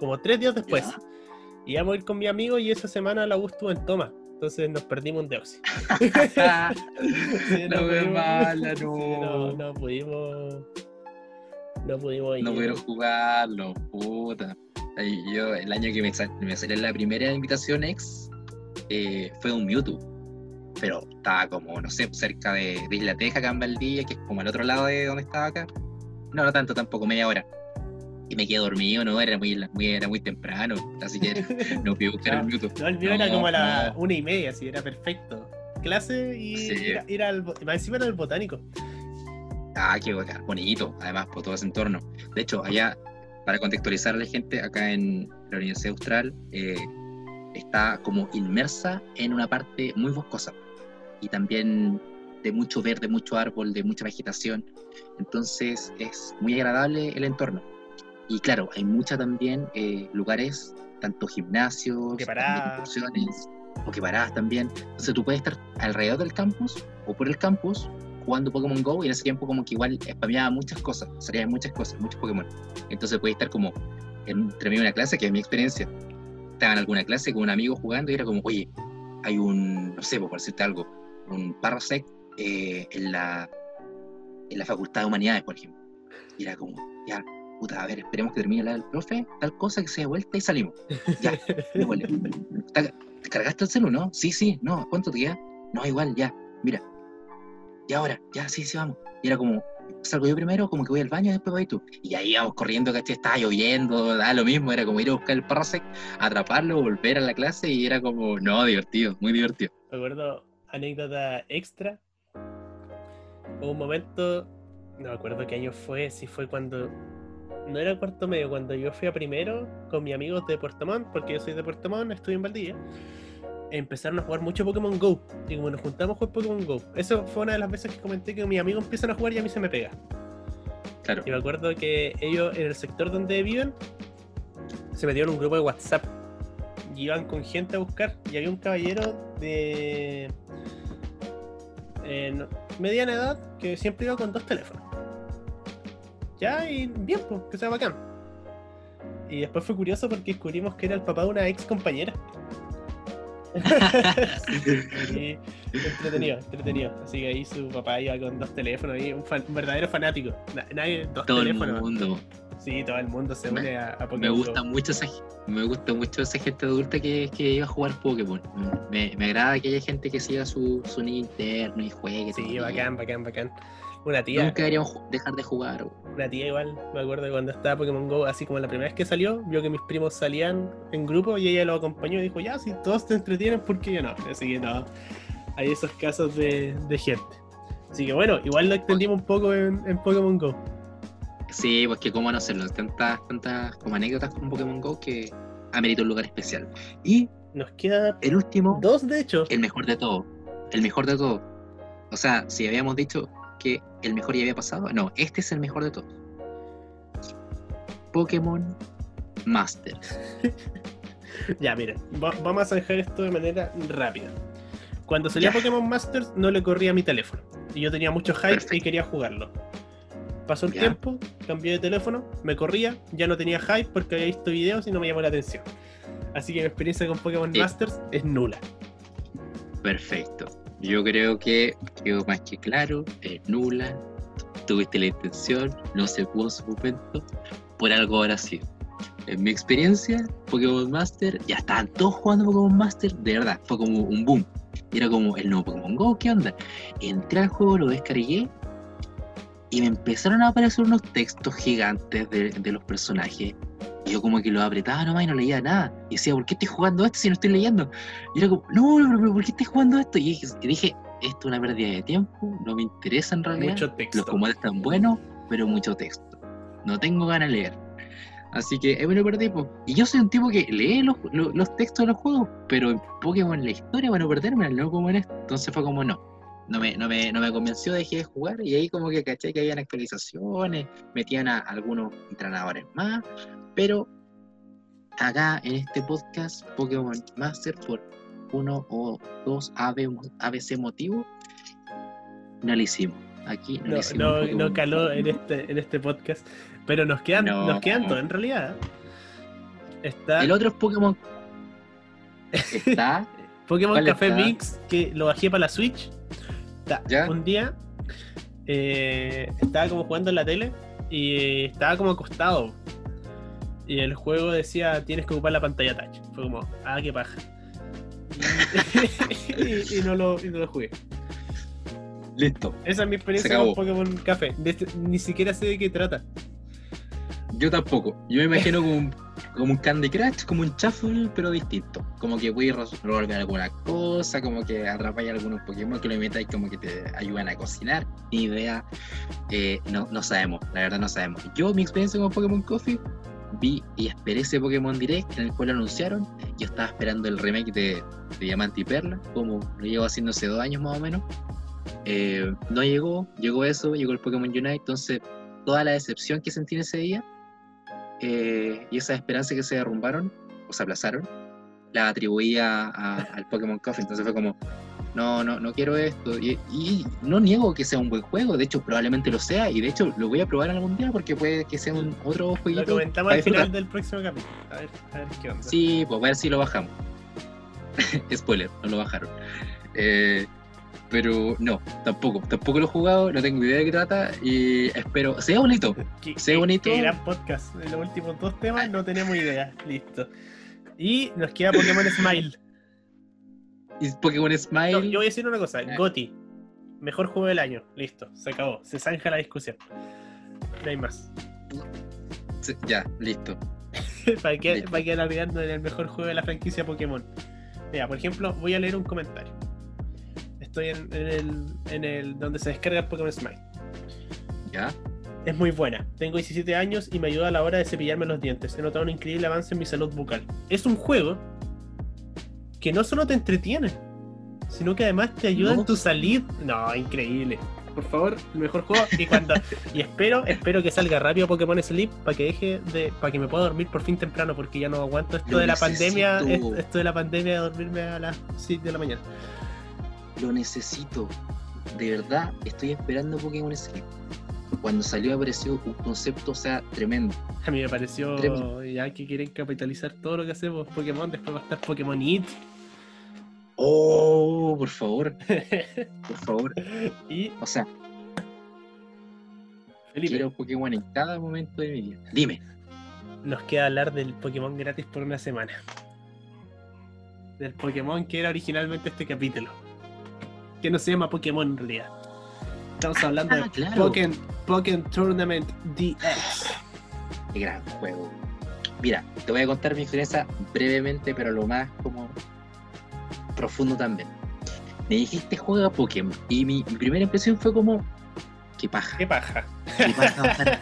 como tres días después. Ya. Y íbamos a ir con mi amigo y esa semana la U estuvo en toma. Entonces nos perdimos un Deoxy. Sí, no me pudimos- mala, Sí, no. no, no pudimos. No pudimos ir. No pudieron jugarlo, puta. Yo, el año que me, sal- me salió la primera invitación ex, eh, fue un Mewtwo. Pero estaba como, no sé, cerca de, de Isla Teja, acá en Valdivia, que es como al otro lado de donde estaba acá. No, no tanto, tampoco, media hora. Y me quedé dormido, no, era muy, muy, era muy temprano, así que no pude buscar el Mewtwo. No, el mío era como a la una y media, así, era perfecto. Clase y Sí. ir, a- ir al. Más encima era el botánico. Ah, qué bonito, además, por todo ese entorno. De hecho, allá, para contextualizar a la gente, acá en la Universidad Austral, eh, está como inmersa en una parte muy boscosa y también de mucho verde, mucho árbol, de mucha vegetación. Entonces es muy agradable el entorno. Y claro, hay muchas también eh, lugares, tanto gimnasios, excursiones, o que paradas también. Entonces tú puedes estar alrededor del campus o por el campus jugando Pokémon Go y en ese tiempo como que igual spameaba muchas cosas, salían muchas cosas, muchos Pokémon. Entonces puedes estar como entre medio de una clase, que es mi experiencia. Estaba en alguna clase con un amigo jugando y era como, oye, hay un, no sé, por decirte algo, un Parasect eh, en, la, en la Facultad de Humanidades, por ejemplo. Y era como, ya, puta, a ver, esperemos que termine la del profe, tal cosa, que se dé vuelta y salimos. Ya, démosle. ¿Te te cargaste el celu, no? Sí, sí, no, ¿cuánto te queda? No, igual, ya, mira. Y ahora, ya, sí, sí, vamos. Y era como, salgo yo primero, como que voy al baño, después vas tú. Y ahí íbamos corriendo, ¿cachai? Estaba lloviendo, da lo mismo, era como ir a buscar el Parasect, atraparlo, volver a la clase y era como, no, divertido, muy divertido. Me acuerdo, anécdota extra. Hubo un momento, no me acuerdo qué año fue, si fue cuando. No era cuarto medio, cuando yo fui a primero con mis amigos de Puerto Montt, porque yo soy de Puerto Montt, estudio en Valdivia. Empezaron a jugar mucho Pokémon Go. Y como nos juntamos a jugar Pokémon Go. Eso fue una de las veces que comenté que mis amigos empiezan a jugar y a mí se me pega. Claro. Y me acuerdo que ellos en el sector donde viven se metieron un grupo de WhatsApp y iban con gente a buscar y había un caballero de eh, mediana edad que siempre iba con dos teléfonos. Ya, y bien, pues, que sea bacán. Y después fue curioso porque descubrimos que era el papá de una ex compañera. Entretenido, entretenido. Así que ahí su papá iba con dos teléfonos y un, fan- un verdadero fanático. Na- Nadie, dos Todo el teléfonos. mundo. Sí, todo el mundo se Me- une a, a Pokémon Me gusta mucho esa, me gusta mucho esa gente adulta que, que iba a jugar Pokémon. Me, me agrada que haya gente que siga su, su niño interno y juegue. Sí, todavía. bacán, bacán, bacán. Una tía, Nunca deberíamos dejar de jugar. una tía igual, me acuerdo de cuando estaba Pokémon Go, así como la primera vez que salió, vio que mis primos salían en grupo y ella lo acompañó y dijo, ya, si todos te entretienen, ¿por qué yo no? Así que no, hay esos casos de, de gente. Así que bueno, igual lo extendimos un poco en, en Pokémon Go. Sí, pues que cómo no hacerlo. Tantas, tantas como anécdotas con Pokémon Go que amerita un lugar especial. Y Nos queda el último, dos, de hecho. el mejor de todo. El mejor de todo. O sea, si habíamos dicho que el mejor ya había pasado, no, este es el mejor de todos. Pokémon Masters. Ya, miren, va- vamos a zanjar esto de manera rápida. Cuando salía Ya. Pokémon Masters no le corría a mi teléfono. Y yo tenía mucho hype y quería jugarlo. Pasó el Ya. tiempo, cambié de teléfono, me corría, ya no tenía hype porque había visto videos y no me llamó la atención. Así que mi experiencia con Pokémon. Masters es nula. Perfecto. Yo creo que quedó más que claro, es nula, tuviste la intención, no se pudo en su momento, por algo ahora sí. En mi experiencia, Pokémon Master, ya estaban todos jugando Pokémon Master, de verdad, fue como un boom. Era como el nuevo Pokémon Go, ¿qué onda? Entré al juego, lo descargué y me empezaron a aparecer unos textos gigantes de, de los personajes. Y yo como que lo apretaba nomás y no leía nada. Y decía, ¿por qué estoy jugando esto si no estoy leyendo? Y era como, no, pero, pero ¿por qué estoy jugando esto? Y dije, esto es una pérdida de tiempo, no me interesa en realidad. Mucho Los texto. comandos están buenos, pero mucho texto. No tengo ganas de leer. Así que es lo perdí. po. Y yo soy un tipo que lee los, los, los textos de los juegos, pero en Pokémon la historia, bueno, perderme, no como en esto. Entonces fue como no. No me, no, me, no me convenció, dejé de jugar y ahí como que caché que habían actualizaciones, metían a algunos entrenadores más, pero acá en este podcast Pokémon Master por uno o dos AB ABC motivos, no lo hicimos. Aquí no, lo hicimos. no, caló en este, en este podcast. Pero nos quedan, No. nos quedan todos, en realidad. Está El otro es Pokémon. Está. Pokémon ¿cuál Café está? Mix, que lo bajé para la Switch. Está, ¿Ya? Un día eh, estaba como jugando en la tele y estaba como acostado. Y el juego decía tienes que ocupar la pantalla touch. Fue como, ah, qué paja. y, y no lo, y no lo jugué. Listo. Esa es mi experiencia con. Pokémon Café. Este- ni siquiera sé de qué trata. Yo tampoco. Yo me imagino como un, como un Candy Crush, como un Shuffle, pero distinto. Como que voy a resolver alguna cosa, como que atrapáis algunos Pokémon que lo metáis como que te ayudan a cocinar. Ni idea. Eh, no, no sabemos, la verdad no sabemos. Yo, mi experiencia con Pokémon Coffee, vi y esperé ese Pokémon Direct en el cual lo anunciaron. Yo estaba esperando el remake de, de Diamante y Perla, como lo llevo haciendo hace dos años más o menos. Eh, no llegó, llegó eso, llegó el Pokémon Unite, entonces toda la decepción que sentí en ese día eh, y esas esperanzas que se derrumbaron o se aplazaron, las atribuía al Pokémon Coffee. Entonces fue como, no, no, no quiero esto. Y, y no niego que sea un buen juego, de hecho probablemente lo sea, y de hecho lo voy a probar algún día porque puede que sea un otro Lo jueguito. comentamos para al final del próximo capítulo. A ver, a ver qué onda. Sí, pues a ver si lo bajamos. Spoiler, no lo bajaron. Eh, pero no, tampoco, tampoco lo he jugado, no tengo idea de qué trata y espero, sea bonito. Qué, Se ve qué- bonito. qué gran podcast. En los últimos dos temas no tenemos idea. Listo. Y nos queda Pokémon Smile. Y Pokémon Smile. No, yo voy a decir una cosa. Eh. Goti. Mejor juego del año. Listo. Se acabó. Se zanja la discusión. No hay más. Sí, Ya, listo. ¿Para qué, para qué en el mejor juego de la franquicia Pokémon? Mira, por ejemplo, voy a leer un comentario. Estoy en, en el, en el donde se descarga el Pokémon Smile. Ya. Es muy buena. Tengo 17 años y me ayuda a la hora de cepillarme los dientes. He notado un increíble avance en mi salud bucal. Es un juego que no solo te entretiene, sino que además te ayuda No. en tu salud. No, increíble. Por favor, el mejor juego. Y cuando y espero, espero que salga rápido Pokémon Sleep para que deje de, para que me pueda dormir por fin temprano, porque ya no aguanto esto Lo de la necesito. pandemia, esto, esto de la pandemia de dormirme a las 7 de la mañana. Lo necesito. De verdad, estoy esperando Pokémon Sleep. Cuando salió me pareció un concepto, o sea, tremendo. A mí me pareció Tremendo. ya que quieren capitalizar todo lo que hacemos Pokémon, después va a estar Pokémon It. Oh, por favor, por favor. y O sea, Felipe, quiero Pokémon en cada momento de mi vida. Dime. nos queda hablar del Pokémon gratis por una semana. Del Pokémon que era originalmente este capítulo. Que no se llama Pokémon en realidad. Estamos hablando Ah, de claro. Pokémon, Pokémon Tournament DX. Qué gran juego. Mira, te voy a contar mi experiencia brevemente, pero lo más como profundo también. Me dijiste juega Pokémon y mi, mi primera impresión fue como, qué paja. Qué paja. qué paja.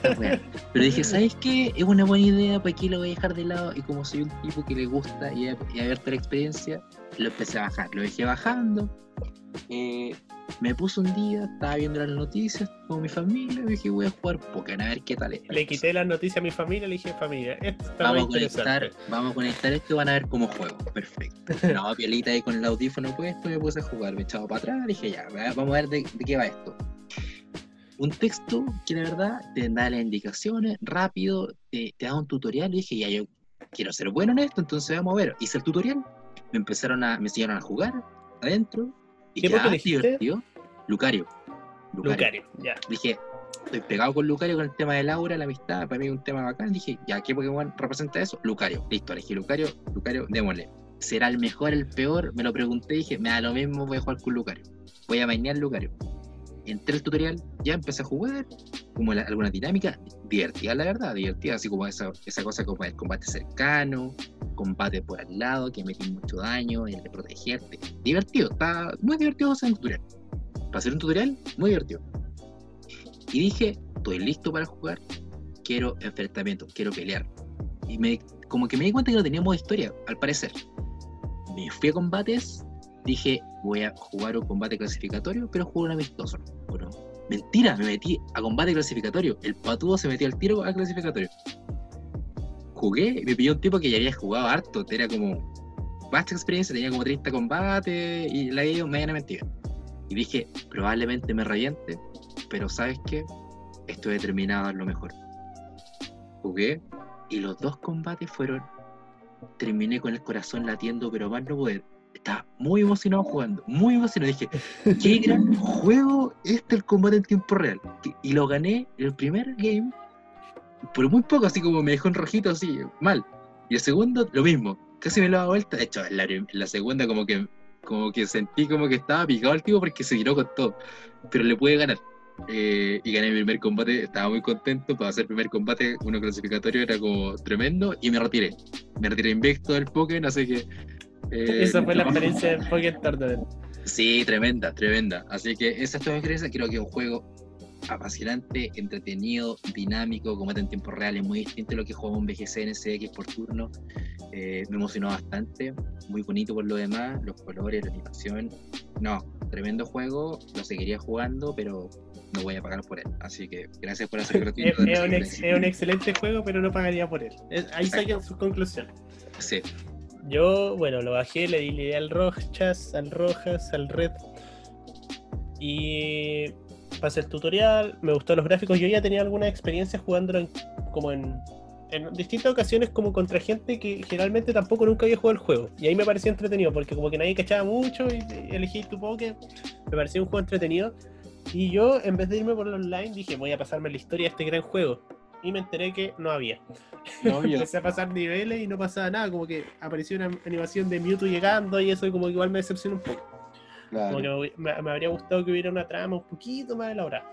Pero dije, ¿sabes qué? Es una buena idea, ¿para qué lo voy a dejar de lado? Y como soy un tipo que le gusta y a, y a verte la experiencia, lo empecé a bajar. Lo dejé bajando. eh, me puse un día, estaba viendo las noticias con mi familia y dije, voy a jugar Pokémon, a ver qué tal es. Le quité las noticias a mi familia, le dije, familia, esto está muy Vamos a interesante. conectar, vamos a conectar esto y van a ver cómo juego. Perfecto. No, pielita ahí con el audífono puesto, me puse a jugar, me echaba para atrás, dije ya, va- vamos a ver de, de qué va esto. Un texto que la verdad te da las indicaciones rápido, te, te da un tutorial, y dije ya, yo quiero ser bueno en esto, entonces vamos a ver. Hice el tutorial, me empezaron a, me enseñaron a jugar adentro. ¿Qué ya, elegiste? divertido. Lucario. Lucario, ya. Dije, estoy pegado con Lucario con el tema del aura, la amistad, para mí es un tema bacán. Dije, ya, ¿qué Pokémon representa eso? Lucario. Listo, elegí Lucario, Lucario, démosle. ¿Será el mejor, el peor? Me lo pregunté y dije, me da lo mismo, voy a jugar con Lucario. Voy a mainear Lucario. Entré al tutorial, ya empecé a jugar, como la- alguna dinámica, divertida la verdad, divertida, así como esa, esa cosa como el combate cercano, combate por al lado, que metí mucho daño, el de protegerte. Divertido, está muy divertido hacer un tutorial. Para hacer un tutorial, muy divertido. Y dije, estoy listo para jugar, quiero enfrentamiento, quiero pelear. Y me, como que me di cuenta que no tenía modo historia, al parecer. Me fui a combates, dije, voy a jugar un combate clasificatorio, pero juego un amistoso. Bueno, mentira, me metí a combate clasificatorio. El patudo se metió al tiro a clasificatorio. Jugué, me pidió un tipo que ya había jugado harto, era como vasta experiencia, tenía como 30 combates y la ido medianamente bien. Y dije, probablemente me reviente, pero ¿sabes qué? Estoy determinado a dar lo mejor. Jugué y los dos combates fueron. Terminé con el corazón latiendo, pero más no poder. Estaba muy emocionado jugando, muy emocionado. Dije, qué gran juego este el combate en tiempo real. Y lo gané el primer game por muy poco, así como me dejó en rojito, así, mal. Y el segundo, lo mismo, casi me lo da vuelta. De hecho, en la, en segunda, como que como que sentí como que estaba picado el tipo porque se tiró con todo. Pero le pude ganar. Eh, y gané mi primer combate, estaba muy contento. Para hacer primer combate, uno clasificatorio era como tremendo. Y me retiré. Me retiré invicto del Pokémon, así que. Eh, Esa fue la experiencia del Pokémon Tournament. Sí, tremenda, tremenda. Así que esa es toda mi experiencia. Creo que es un juego apasionante, entretenido, dinámico, combate en tiempo real, es muy distinto a lo que jugamos en BGC en SX por turno. Eh, me emocionó bastante, muy bonito por lo demás, los colores, la animación. No, tremendo juego, lo seguiría jugando, pero no voy a pagar por él. Así que gracias por hacer Es, gratuito. es un ex- es un excelente juego, pero no pagaría por él. Es- ahí saquen su conclusión. Sí, Yo, bueno, lo bajé, le di la idea al Rojas, al Rojas, al Red. Y pasé el tutorial, me gustaron los gráficos. Yo ya tenía alguna experiencia jugándolo en- como en, distintas ocasiones como contra gente que generalmente tampoco nunca había jugado el juego. Y ahí me pareció entretenido, porque como que nadie cachaba mucho y, elegí tu Poké. Me pareció un juego entretenido. Y yo, en vez de irme por el online, dije, voy a pasarme la historia de este gran juego. Y me enteré que no había. no había. Empecé a pasar niveles y no pasaba nada, como que apareció una animación de Mewtwo llegando y eso como que igual me decepcionó un poco. Como que me, habría gustado que hubiera una trama un poquito más elaborada.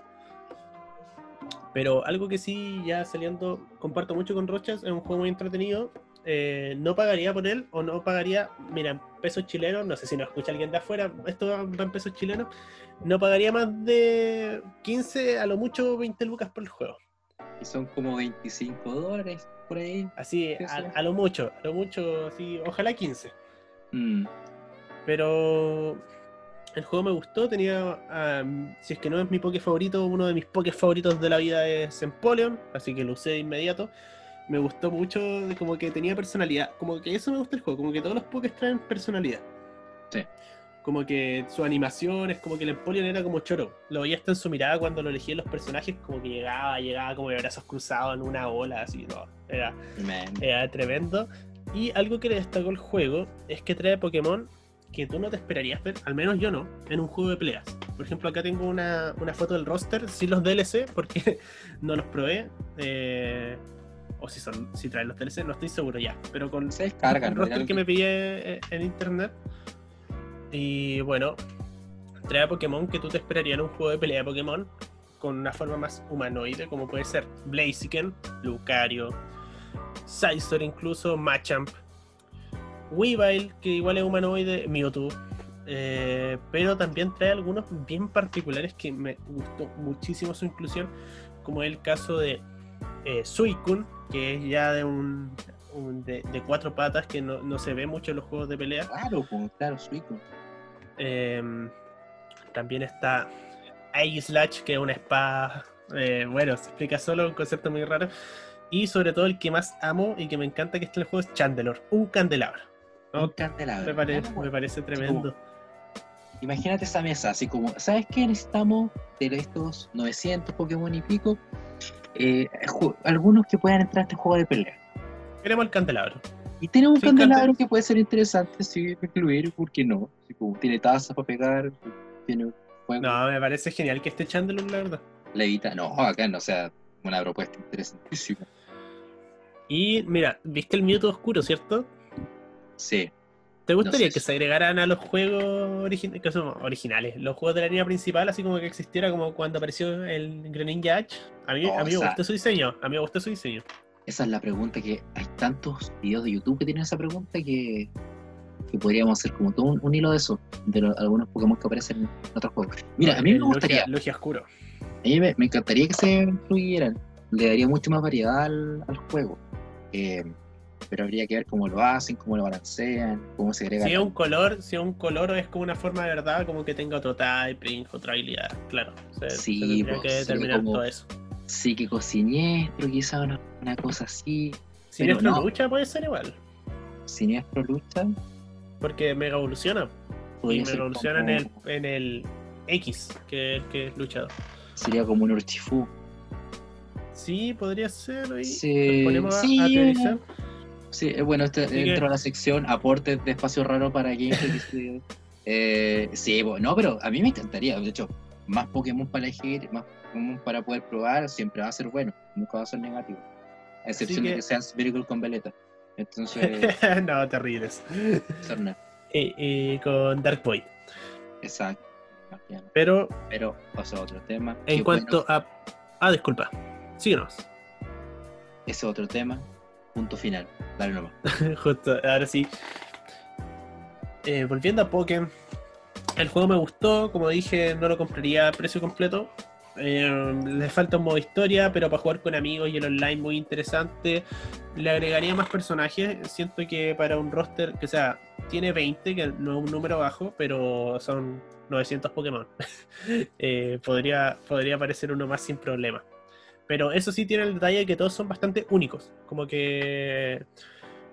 Pero algo que sí, ya saliendo, comparto mucho con Rochas, es un juego muy entretenido. Eh, no pagaría por él o no pagaría, mira, en pesos chilenos, no sé si nos escucha alguien de afuera, esto va en pesos chilenos, no pagaría más de 15, a lo mucho 20 lucas por el juego. Y son como 25 dólares por ahí. Así, Sí, a, lo mucho, a lo mucho, así, ojalá 15. Mm, Pero el juego me gustó, tenía, am, si es que no es mi Poké favorito, uno de mis Poké favoritos de la vida es Empoleon, así que lo usé de inmediato. Me gustó mucho, como que tenía personalidad, como que eso me gusta el juego, como que todos los Pokés traen personalidad. Sí. Como que su animación es como que el Empoleon era como choro. Lo veía hasta en su mirada cuando lo elegí en los personajes, como que llegaba, llegaba como de brazos cruzados en una ola, así, no, era, era tremendo. Y algo que le destacó el juego es que trae Pokémon que tú no te esperarías ver, al menos yo no, en un juego de peleas. Por ejemplo, acá tengo una, una foto del roster, sin los DLC, porque no los probé. eh, o si son si traen los DLC, no estoy seguro ya. Pero con Se descargan, el roster que me pillé eh, en internet. Y bueno, trae a Pokémon que tú te esperarías en un juego de pelea Pokémon con una forma más humanoide, como puede ser Blaziken, Lucario, Scizor incluso, Machamp, Weavile, que igual es humanoide, Mewtwo. eh, pero también trae algunos bien particulares que me gustó muchísimo su inclusión, como el caso de eh, Suicune, que es ya de un, un- de, de cuatro patas que no, no se ve mucho en los juegos de pelea. Claro, pues, claro, Suicune. Eh, también está Slash, que es una espada. eh, bueno, se explica solo, un concepto muy raro. Y sobre todo el que más amo y que me encanta que esté en el juego es Chandelor, un candelabro. ¿no? Un candelabro. Me, pare- Claro, me parece tremendo. Imagínate esa mesa, así como, ¿sabes qué? Necesitamos de estos 900 Pokémon y pico, eh, algunos que puedan entrar a este juego de pelea. Tenemos el candelabro. Y tenemos un Sí, candelabro que puede ser interesante, sí, incluir, ¿por qué no? Como tiene tazas para pegar, tiene fuego, No, me parece genial que esté Chandelure, la verdad. levita. No, acá no, o sea, una propuesta interesantísima. Y mira, ¿viste el Mewtwo oscuro, cierto? Sí, ¿Te gustaría sé que se agregaran a los juegos origi- que son originales? Los juegos de la línea principal, así como que existiera como cuando apareció el Greninja Edge. A mí, a mí me gustó su diseño. A mí me gustó su diseño. Esa es la pregunta que hay tantos videos de YouTube que tienen esa pregunta que, que podríamos hacer como todo un, un hilo de eso, de los- algunos Pokémon que aparecen en otros juegos. Mira, a mí me gustaría, Lugia oscuro. a mí me, me encantaría que se incluyeran, le daría mucho más variedad al, al juego. Eh, pero habría que ver cómo lo hacen, cómo lo balancean, cómo se agrega. Si es un color, si es un color es como una forma de verdad, como que tenga otro typing, otra habilidad. Claro. Se, Sí, se tendría pues, que determinar como- todo eso. Psíquico siniestro, quizá una, una cosa así. Siniestro no. lucha puede ser igual. Siniestro lucha. Porque mega evoluciona. Y mega evoluciona en el, en el X, que que es luchador. Sería como un Urchifu. Sí, podría ser. Y Sí, ponemos sí. a teorizar. Sí, eh, bueno, este, dentro que- de la sección aportes de espacio raro para gameplay. eh, sí, bueno, no, pero a mí me encantaría. De hecho, más Pokémon para elegir, más Pokémon para poder probar, siempre va a ser bueno. Nunca va a ser negativo. A excepción de que- que sean Spherical con veleta. Entonces, no, terribles. Sorna. Y, y con Dark Void. Exacto. Pero Pero pasó a otro tema. en Qué cuanto bueno, a. Ah, disculpa. Síguenos. ese es otro tema. Punto final. Dale nomás. Justo, ahora sí. Eh, volviendo a Pokémon, el juego me gustó, como dije, no lo compraría a precio completo. Eh, le falta un modo historia, pero para jugar con amigos y el online muy interesante. Le agregaría más personajes. Siento que para un roster que sea, tiene 20, que no es un número bajo, pero son 900 Pokémon. Eh, podría, podría aparecer uno más sin problema. Pero eso sí tiene el detalle de que todos son bastante únicos. Como que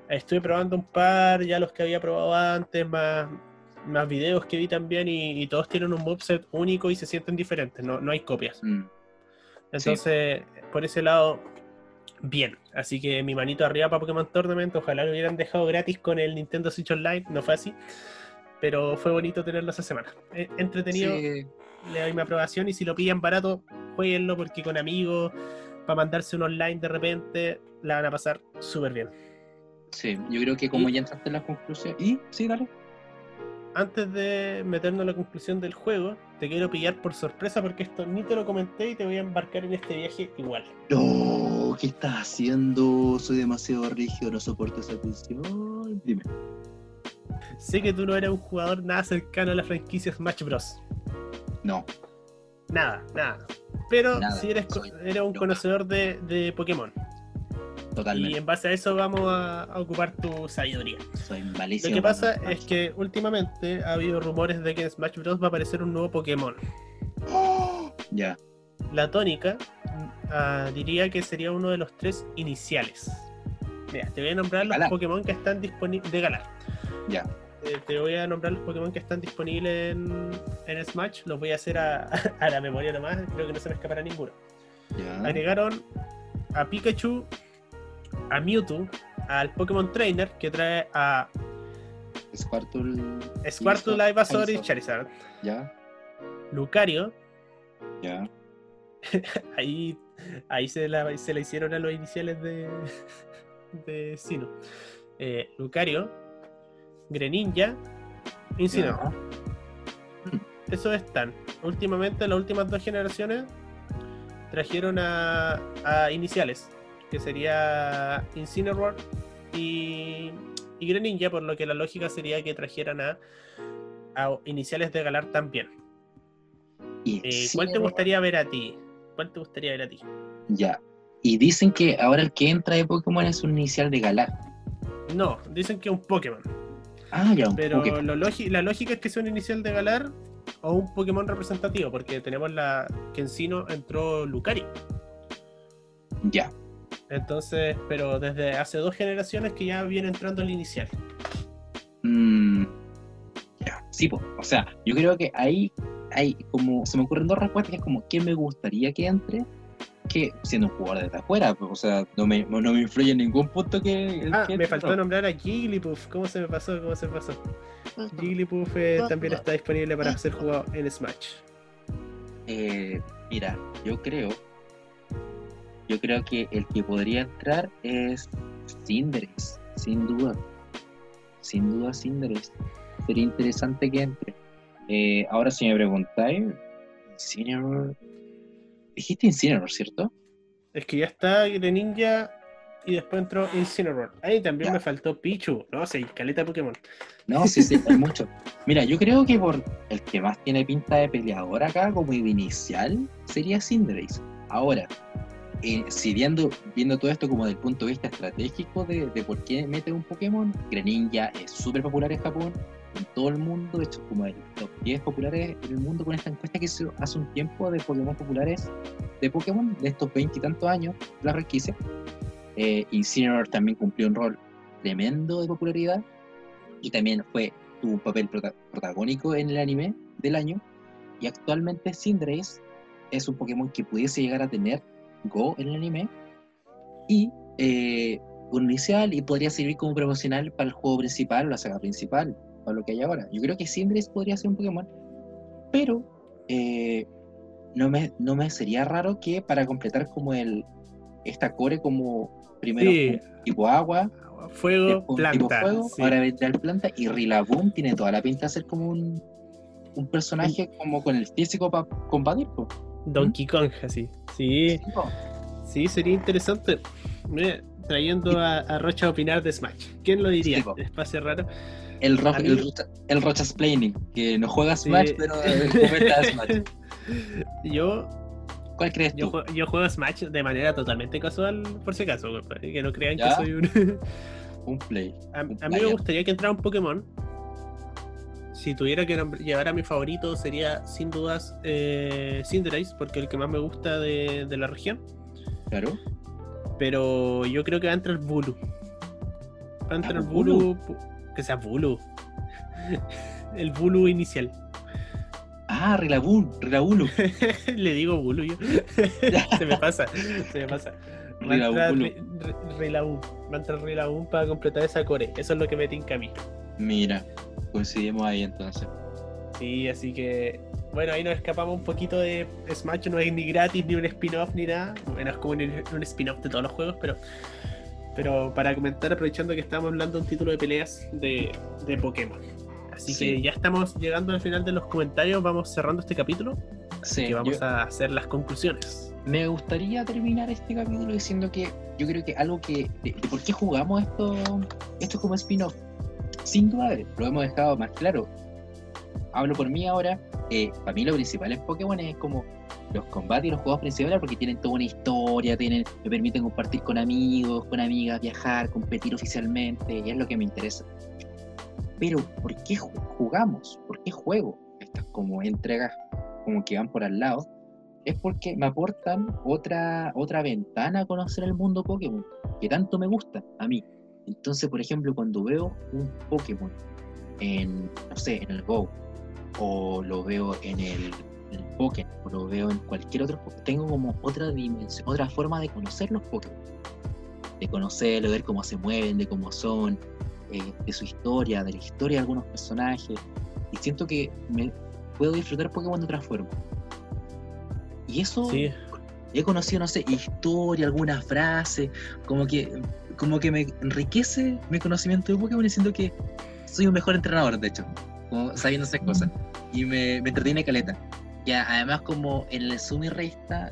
estuve probando un par, ya los que había probado antes, más, más videos que vi también, y, y todos tienen un moveset único y se sienten diferentes, no, no hay copias. Mm, Entonces, por ese lado, bien. Así que mi manito arriba para Pokémon Tournament, ojalá lo hubieran dejado gratis con el Nintendo Switch Online, no fue así. Pero fue bonito tenerlo esa semana. Eh, Entretenido, sí, le doy mi aprobación y si lo pillan barato, jueguenlo porque con amigos, para mandarse un online de repente, la van a pasar súper bien. sí, yo creo que como Y- ya entraste en la conclusión. ¿Y? Sí, dale. Antes de meternos a la conclusión del juego, te quiero pillar por sorpresa porque esto ni te lo comenté y te voy a embarcar en este viaje igual. No, ¿qué estás haciendo? Soy demasiado rígido, no soporto esa tensión. Dime. Sé que tú no eres un jugador nada cercano a la franquicia Smash Bros. No, Nada, nada. Pero si eres, eres un conocedor de, de Pokémon. Y en base a eso vamos a, a ocupar tu sabiduría. Soy Lo malísimo. que pasa es que últimamente ha habido rumores de que en Smash Bros. va a aparecer un nuevo Pokémon. Ya, La tónica ah, diría que sería uno de los tres iniciales. Mira, te voy a nombrar los Galar. Pokémon que están disponibles. De Galar. ya. Eh, te voy a nombrar los Pokémon que están disponibles en, en Smash. Los voy a hacer a, a la memoria nomás. Creo que no se me escapará ninguno. Ya. Agregaron a Pikachu, a Mewtwo, al Pokémon Trainer que trae a Squirtle. Squirtle, Ivysaur y Charizard. Ya, Lucario, ya. ahí, ahí se, la, se la hicieron a los iniciales de, de Sino. Eh, Lucario, Greninja, Incineroar. Esos están. Últimamente, las últimas dos generaciones trajeron a, a iniciales, que sería Incineroar y, y Greninja, por lo que la lógica sería que trajeran a, a iniciales de Galar también. Eh, ¿Cuál te gustaría ver a ti? ¿Cuál te gustaría ver a ti? Ya. Y dicen que ahora el que entra de Pokémon es un inicial de Galar. No, dicen que un Pokémon. Ah, ya, un Pero Pokémon. lo la lógica es que sea un inicial de Galar o un Pokémon representativo, porque tenemos la que en Sino entró Lucario. Ya. Entonces, pero desde hace dos generaciones que ya viene entrando el inicial. Mm, ya. Sí, pues. O sea, yo creo que ahí hay como. Se me ocurren dos respuestas que es como: ¿qué me gustaría que entre? que siendo un jugador desde afuera, pues, o sea, no me, no me influye en ningún punto que... Ah, que- me faltó nombrar a Jigglypuff. ¿Cómo se me pasó? ¿Cómo se me pasó? Jigglypuff eh, también está disponible para ser jugado en Smash. Eh, mira, yo creo, yo creo que el que podría entrar es Cinderace, sin duda, sin duda Cinderace. Sería interesante que entre. Eh, ahora si me preguntáis, Incineroar, dijiste Incineroar, ¿cierto? Es que ya está Greninja y después entró Incineroar. Ahí también Ya. me faltó Pichu. No sé, caleta Pokémon. No, sí, sí, hay mucho. Mira, yo creo que por el que más tiene pinta de peleador acá, como de inicial, sería Cinderace. Ahora, eh, si viendo, viendo todo esto como del punto de vista estratégico de, de por qué mete un Pokémon, Greninja es súper popular en Japón, en todo el mundo, de hecho, como el top 10 populares en el mundo con esta encuesta que se hace un tiempo de Pokémon populares de Pokémon, de estos 20 y tantos años, la requise. Eh, Incineroar también cumplió un rol tremendo de popularidad y también fue tuvo un papel prota- protagónico en el anime del año y actualmente Cinderace es un Pokémon que pudiese llegar a tener Go en el anime y eh, un inicial y podría servir como promocional para el juego principal o la saga principal para lo que hay ahora yo creo que Cinderace podría ser un Pokémon pero eh, no me, no me sería raro que para completar como el esta core como primero Sí. tipo agua Fuego, un tipo planta. fuego, sí. ahora vendrá el planta y Rillaboom tiene toda la pinta de ser como un, un personaje como con el físico para combatir. Donkey Kong, así. Sí, Sí, sería interesante. Mira, trayendo a, a Rocha a opinar de Smash. ¿Quién lo diría? Sí. Espacio raro. El, ro A mí- el, Rocha- el Rochas Planning, que no juega Sí. Smash, pero eh, comenta Smash. Yo, ¿Cuál crees yo, tú? yo juego Smash de manera totalmente casual, por si acaso, que no crean ¿Ya? que soy un... Un play. a, Un a mí me gustaría que entrara un Pokémon. Si tuviera que llevar a mi favorito sería sin dudas eh, Cinderace, porque es el que más me gusta de, de la región. Claro. Pero yo creo que va a entrar Bulu. Va a entrar pues, Bulu. Que sea Bulu. El Bulu inicial. Ah, Rillaboom, Rillabulu. Le digo Bulu yo. se me pasa, se me pasa. Va a entrar. Va a entrar para completar esa core. Eso es lo que me tinca a mí. Mira, coincidimos ahí entonces. Sí, así que. Bueno, ahí nos escapamos un poquito de Smash, no es ni gratis, ni un spin-off, ni nada. Bueno, es como un, un spin-off de todos los juegos, pero. Pero para comentar, aprovechando que estamos hablando de un título de peleas de, de Pokémon. Así Sí. que ya estamos llegando al final de los comentarios, vamos cerrando este capítulo. Sí, que vamos yo- a hacer las conclusiones. me gustaría terminar este capítulo diciendo que yo creo que algo que de, de por qué jugamos esto esto como spin-off sin duda lo hemos dejado más claro hablo por mí ahora eh, para mí lo principal en Pokémon es como los combates y los juegos principales porque tienen toda una historia tienen me permiten compartir con amigos con amigas viajar competir oficialmente y es lo que me interesa pero ¿por qué ju- jugamos? ¿por qué juego estas como entregas como que van por al lado es porque me aportan otra, otra ventana a conocer el mundo Pokémon, que tanto me gusta a mí. Entonces, por ejemplo, cuando veo un Pokémon en, no sé, en el Go, o lo veo en el, en el Pokémon, o lo veo en cualquier otro, tengo como otra dimensión, otra forma de conocer los Pokémon. De conocerlos, de ver cómo se mueven, de cómo son, eh, de su historia, de la historia de algunos personajes. Y siento que me puedo disfrutar Pokémon de otra forma. Y eso Sí, he conocido, no sé, historia, alguna frase, como que, como que me enriquece mi conocimiento de Pokémon y siento que soy un mejor entrenador, de hecho, como sabiendo esas cosas. Y me, me entretiene caleta. Ya, además, como en el suma y resta,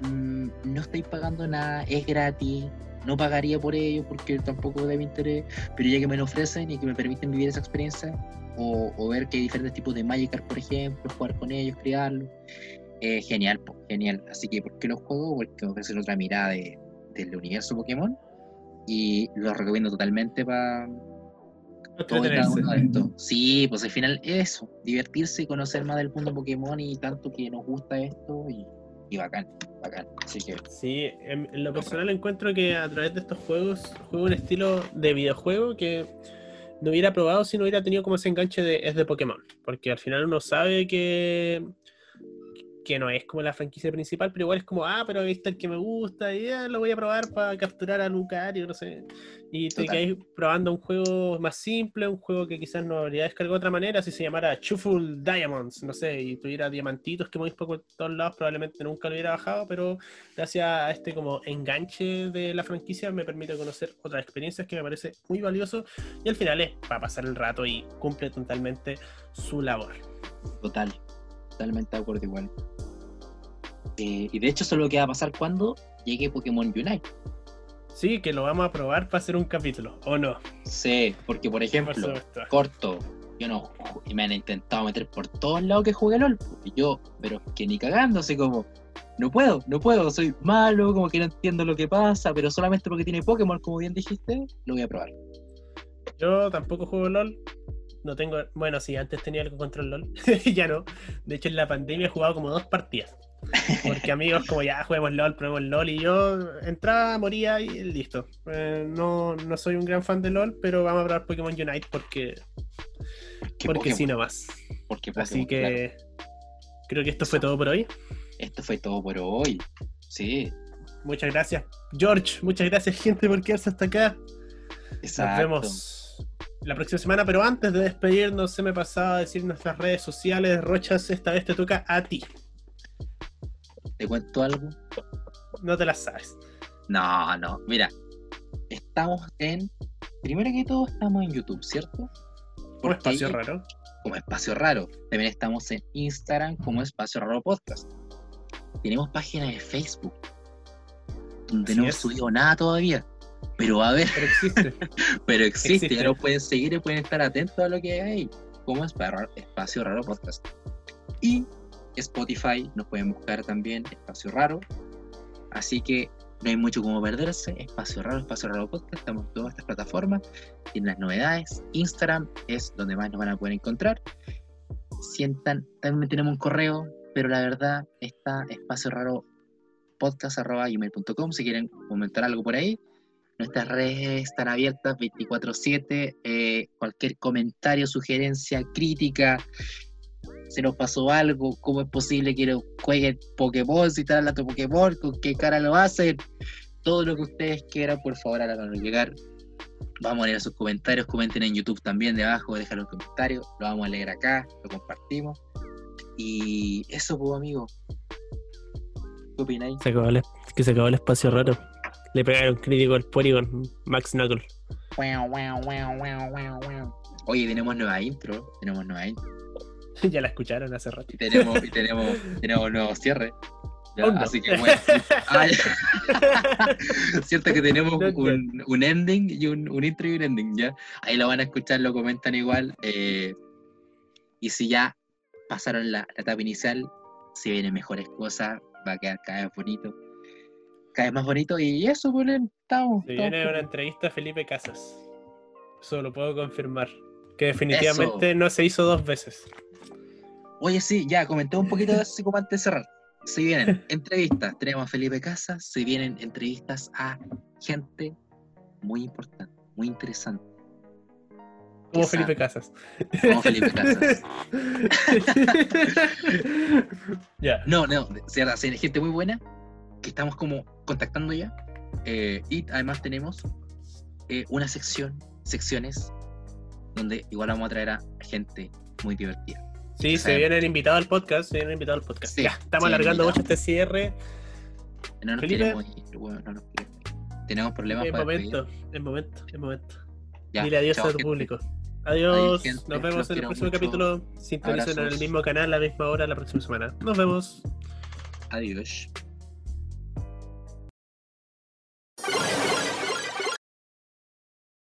mm, no estáis pagando nada, es gratis, no pagaría por ello porque tampoco de mi interés, pero ya que me lo ofrecen y que me permiten vivir esa experiencia, o, o ver que hay diferentes tipos de Magikarp, por ejemplo, jugar con ellos, criarlos, eh, genial, genial. Así que, ¿por qué lo juego? Porque me ofrecen otra mirada de- del universo Pokémon y lo recomiendo totalmente para todo y cada entretenerse. uno de estos. Sí, pues al final eso, divertirse y conocer más del mundo Pokémon y tanto que nos gusta esto y, y bacán, bacán. Así que Sí, en, en lo personal encuentro que a través de estos juegos juego un estilo de videojuego que no hubiera probado si no hubiera tenido como ese enganche de es de Pokémon. Porque al final uno sabe que, que no es como la franquicia principal, pero igual es como, ah, pero ahí está el que me gusta, y ya lo voy a probar para capturar a Lucario, no sé. Y te quedas probando un juego más simple, un juego que quizás no habría descargado de otra manera, si se llamara Chuful Diamonds, no sé, y tuviera diamantitos que poco en todos lados, probablemente nunca lo hubiera bajado, pero gracias a este como enganche de la franquicia me permite conocer otras experiencias que me parece muy valioso y al final es para pasar el rato y cumple totalmente su labor. Total, totalmente de acuerdo igual. Eh, y de hecho eso es lo que va a pasar cuando llegue Pokémon Unite. Sí, que lo vamos a probar para hacer un capítulo, ¿o no? Sí, porque por ejemplo, corto, yo no y me han intentado meter por todos lados que juegue LOL. Y yo, pero que ni cagando, así como, no puedo, no puedo, soy malo, como que no entiendo lo que pasa, pero solamente porque tiene Pokémon, como bien dijiste, lo voy a probar. Yo tampoco juego LOL. No tengo. Bueno, sí, antes tenía algo contra el LOL. ya no. De hecho, en la pandemia he jugado como dos partidas. Porque amigos, como ya juguemos LOL, probemos LOL. Y yo entraba, moría y listo. Eh, no, no soy un gran fan de LOL, pero vamos a probar Pokémon Unite porque, Que porque Pokémon, sí nomás. porque Así claro. que creo que esto fue todo por hoy. Esto fue todo por hoy. Sí, Muchas gracias, George. Muchas gracias, gente, por quedarse hasta acá. exacto. Nos vemos la próxima semana, pero antes de despedirnos, se me pasaba a decir nuestras redes sociales. Rochas, esta vez te toca a ti. ¿Te cuento algo? No te las sabes. No, no. Mira, estamos en. Primero que todo, estamos en YouTube, ¿cierto? Porque espacio raro. Como Espacio Raro. También estamos en Instagram como Espacio Raro Podcast. Tenemos página de Facebook. Donde Así no hemos subido nada todavía. Pero a ver, Pero existe. pero existe. Existe. Ya nos pueden seguir y pueden estar atentos a lo que hay. Como Espa- Espacio Raro Podcast. Y Spotify nos pueden buscar también Espacio Raro. Así que no hay mucho como perderse. Espacio Raro, Espacio Raro Podcast. Estamos en todas estas plataformas. Tienen las novedades. Instagram es donde más nos van a poder encontrar. Sientan, también tenemos un correo, pero la verdad está espacio raro podcast.gmail.com si quieren comentar algo por ahí. Nuestras redes están abiertas 24/7. eh, cualquier comentario, sugerencia, crítica, se nos pasó algo, cómo es posible que lo jueguen Pokémon, si están hablando Pokémon, con qué cara lo hacen, todo lo que ustedes quieran, por favor, háganos llegar. Vamos a leer sus comentarios, comenten en YouTube también debajo, dejan los comentarios, lo vamos a leer acá, lo compartimos. Y eso, pues, amigo. ¿Qué opináis? Se acabó que se acabó el espacio raro. Le pegaron crítico al Porygon, Max Knuckle. Oye, tenemos nueva intro, tenemos nueva intro. ya la escucharon hace rato. Y tenemos, y tenemos, tenemos nuevo cierre. Ya, no. Así que bueno. Ah. Cierto que tenemos un, un ending y un, un intro y un ending, ¿ya? Ahí lo van a escuchar, lo comentan igual. eh, y si ya pasaron la, la etapa inicial, si vienen mejores cosas, va a quedar cada vez bonito. Cada vez más bonito. Y eso, pues, estamos. Se estamos viene una entrevista a Felipe Casas. Eso lo puedo confirmar. Que definitivamente no se hizo dos veces. Oye, sí, ya comenté un poquito de eso así como antes de cerrar. Se vienen entrevistas, tenemos a Felipe Casas, se vienen entrevistas a gente muy importante, muy interesante, Como. Felipe Casas. como Felipe Casas. ya. No, no, hay gente muy buena que estamos como contactando ya. eh, y además tenemos eh, una sección, secciones, donde igual vamos a traer a gente muy divertida. Sí, se Sí. viene el invitado al podcast. Se viene el invitado al podcast. Sí, ya, estamos alargando mucho este cierre. No nos Felipe. queremos ir, bueno, no nos queremos ir. Tenemos problemas Es para momento, es momento, es momento. Ya, Dile adiós chao, a tu gente. público. Adiós. gente. Nos vemos en el próximo mucho. capítulo. Sintonicen en el mismo canal, a la misma hora, la próxima semana. Nos vemos. Adiós.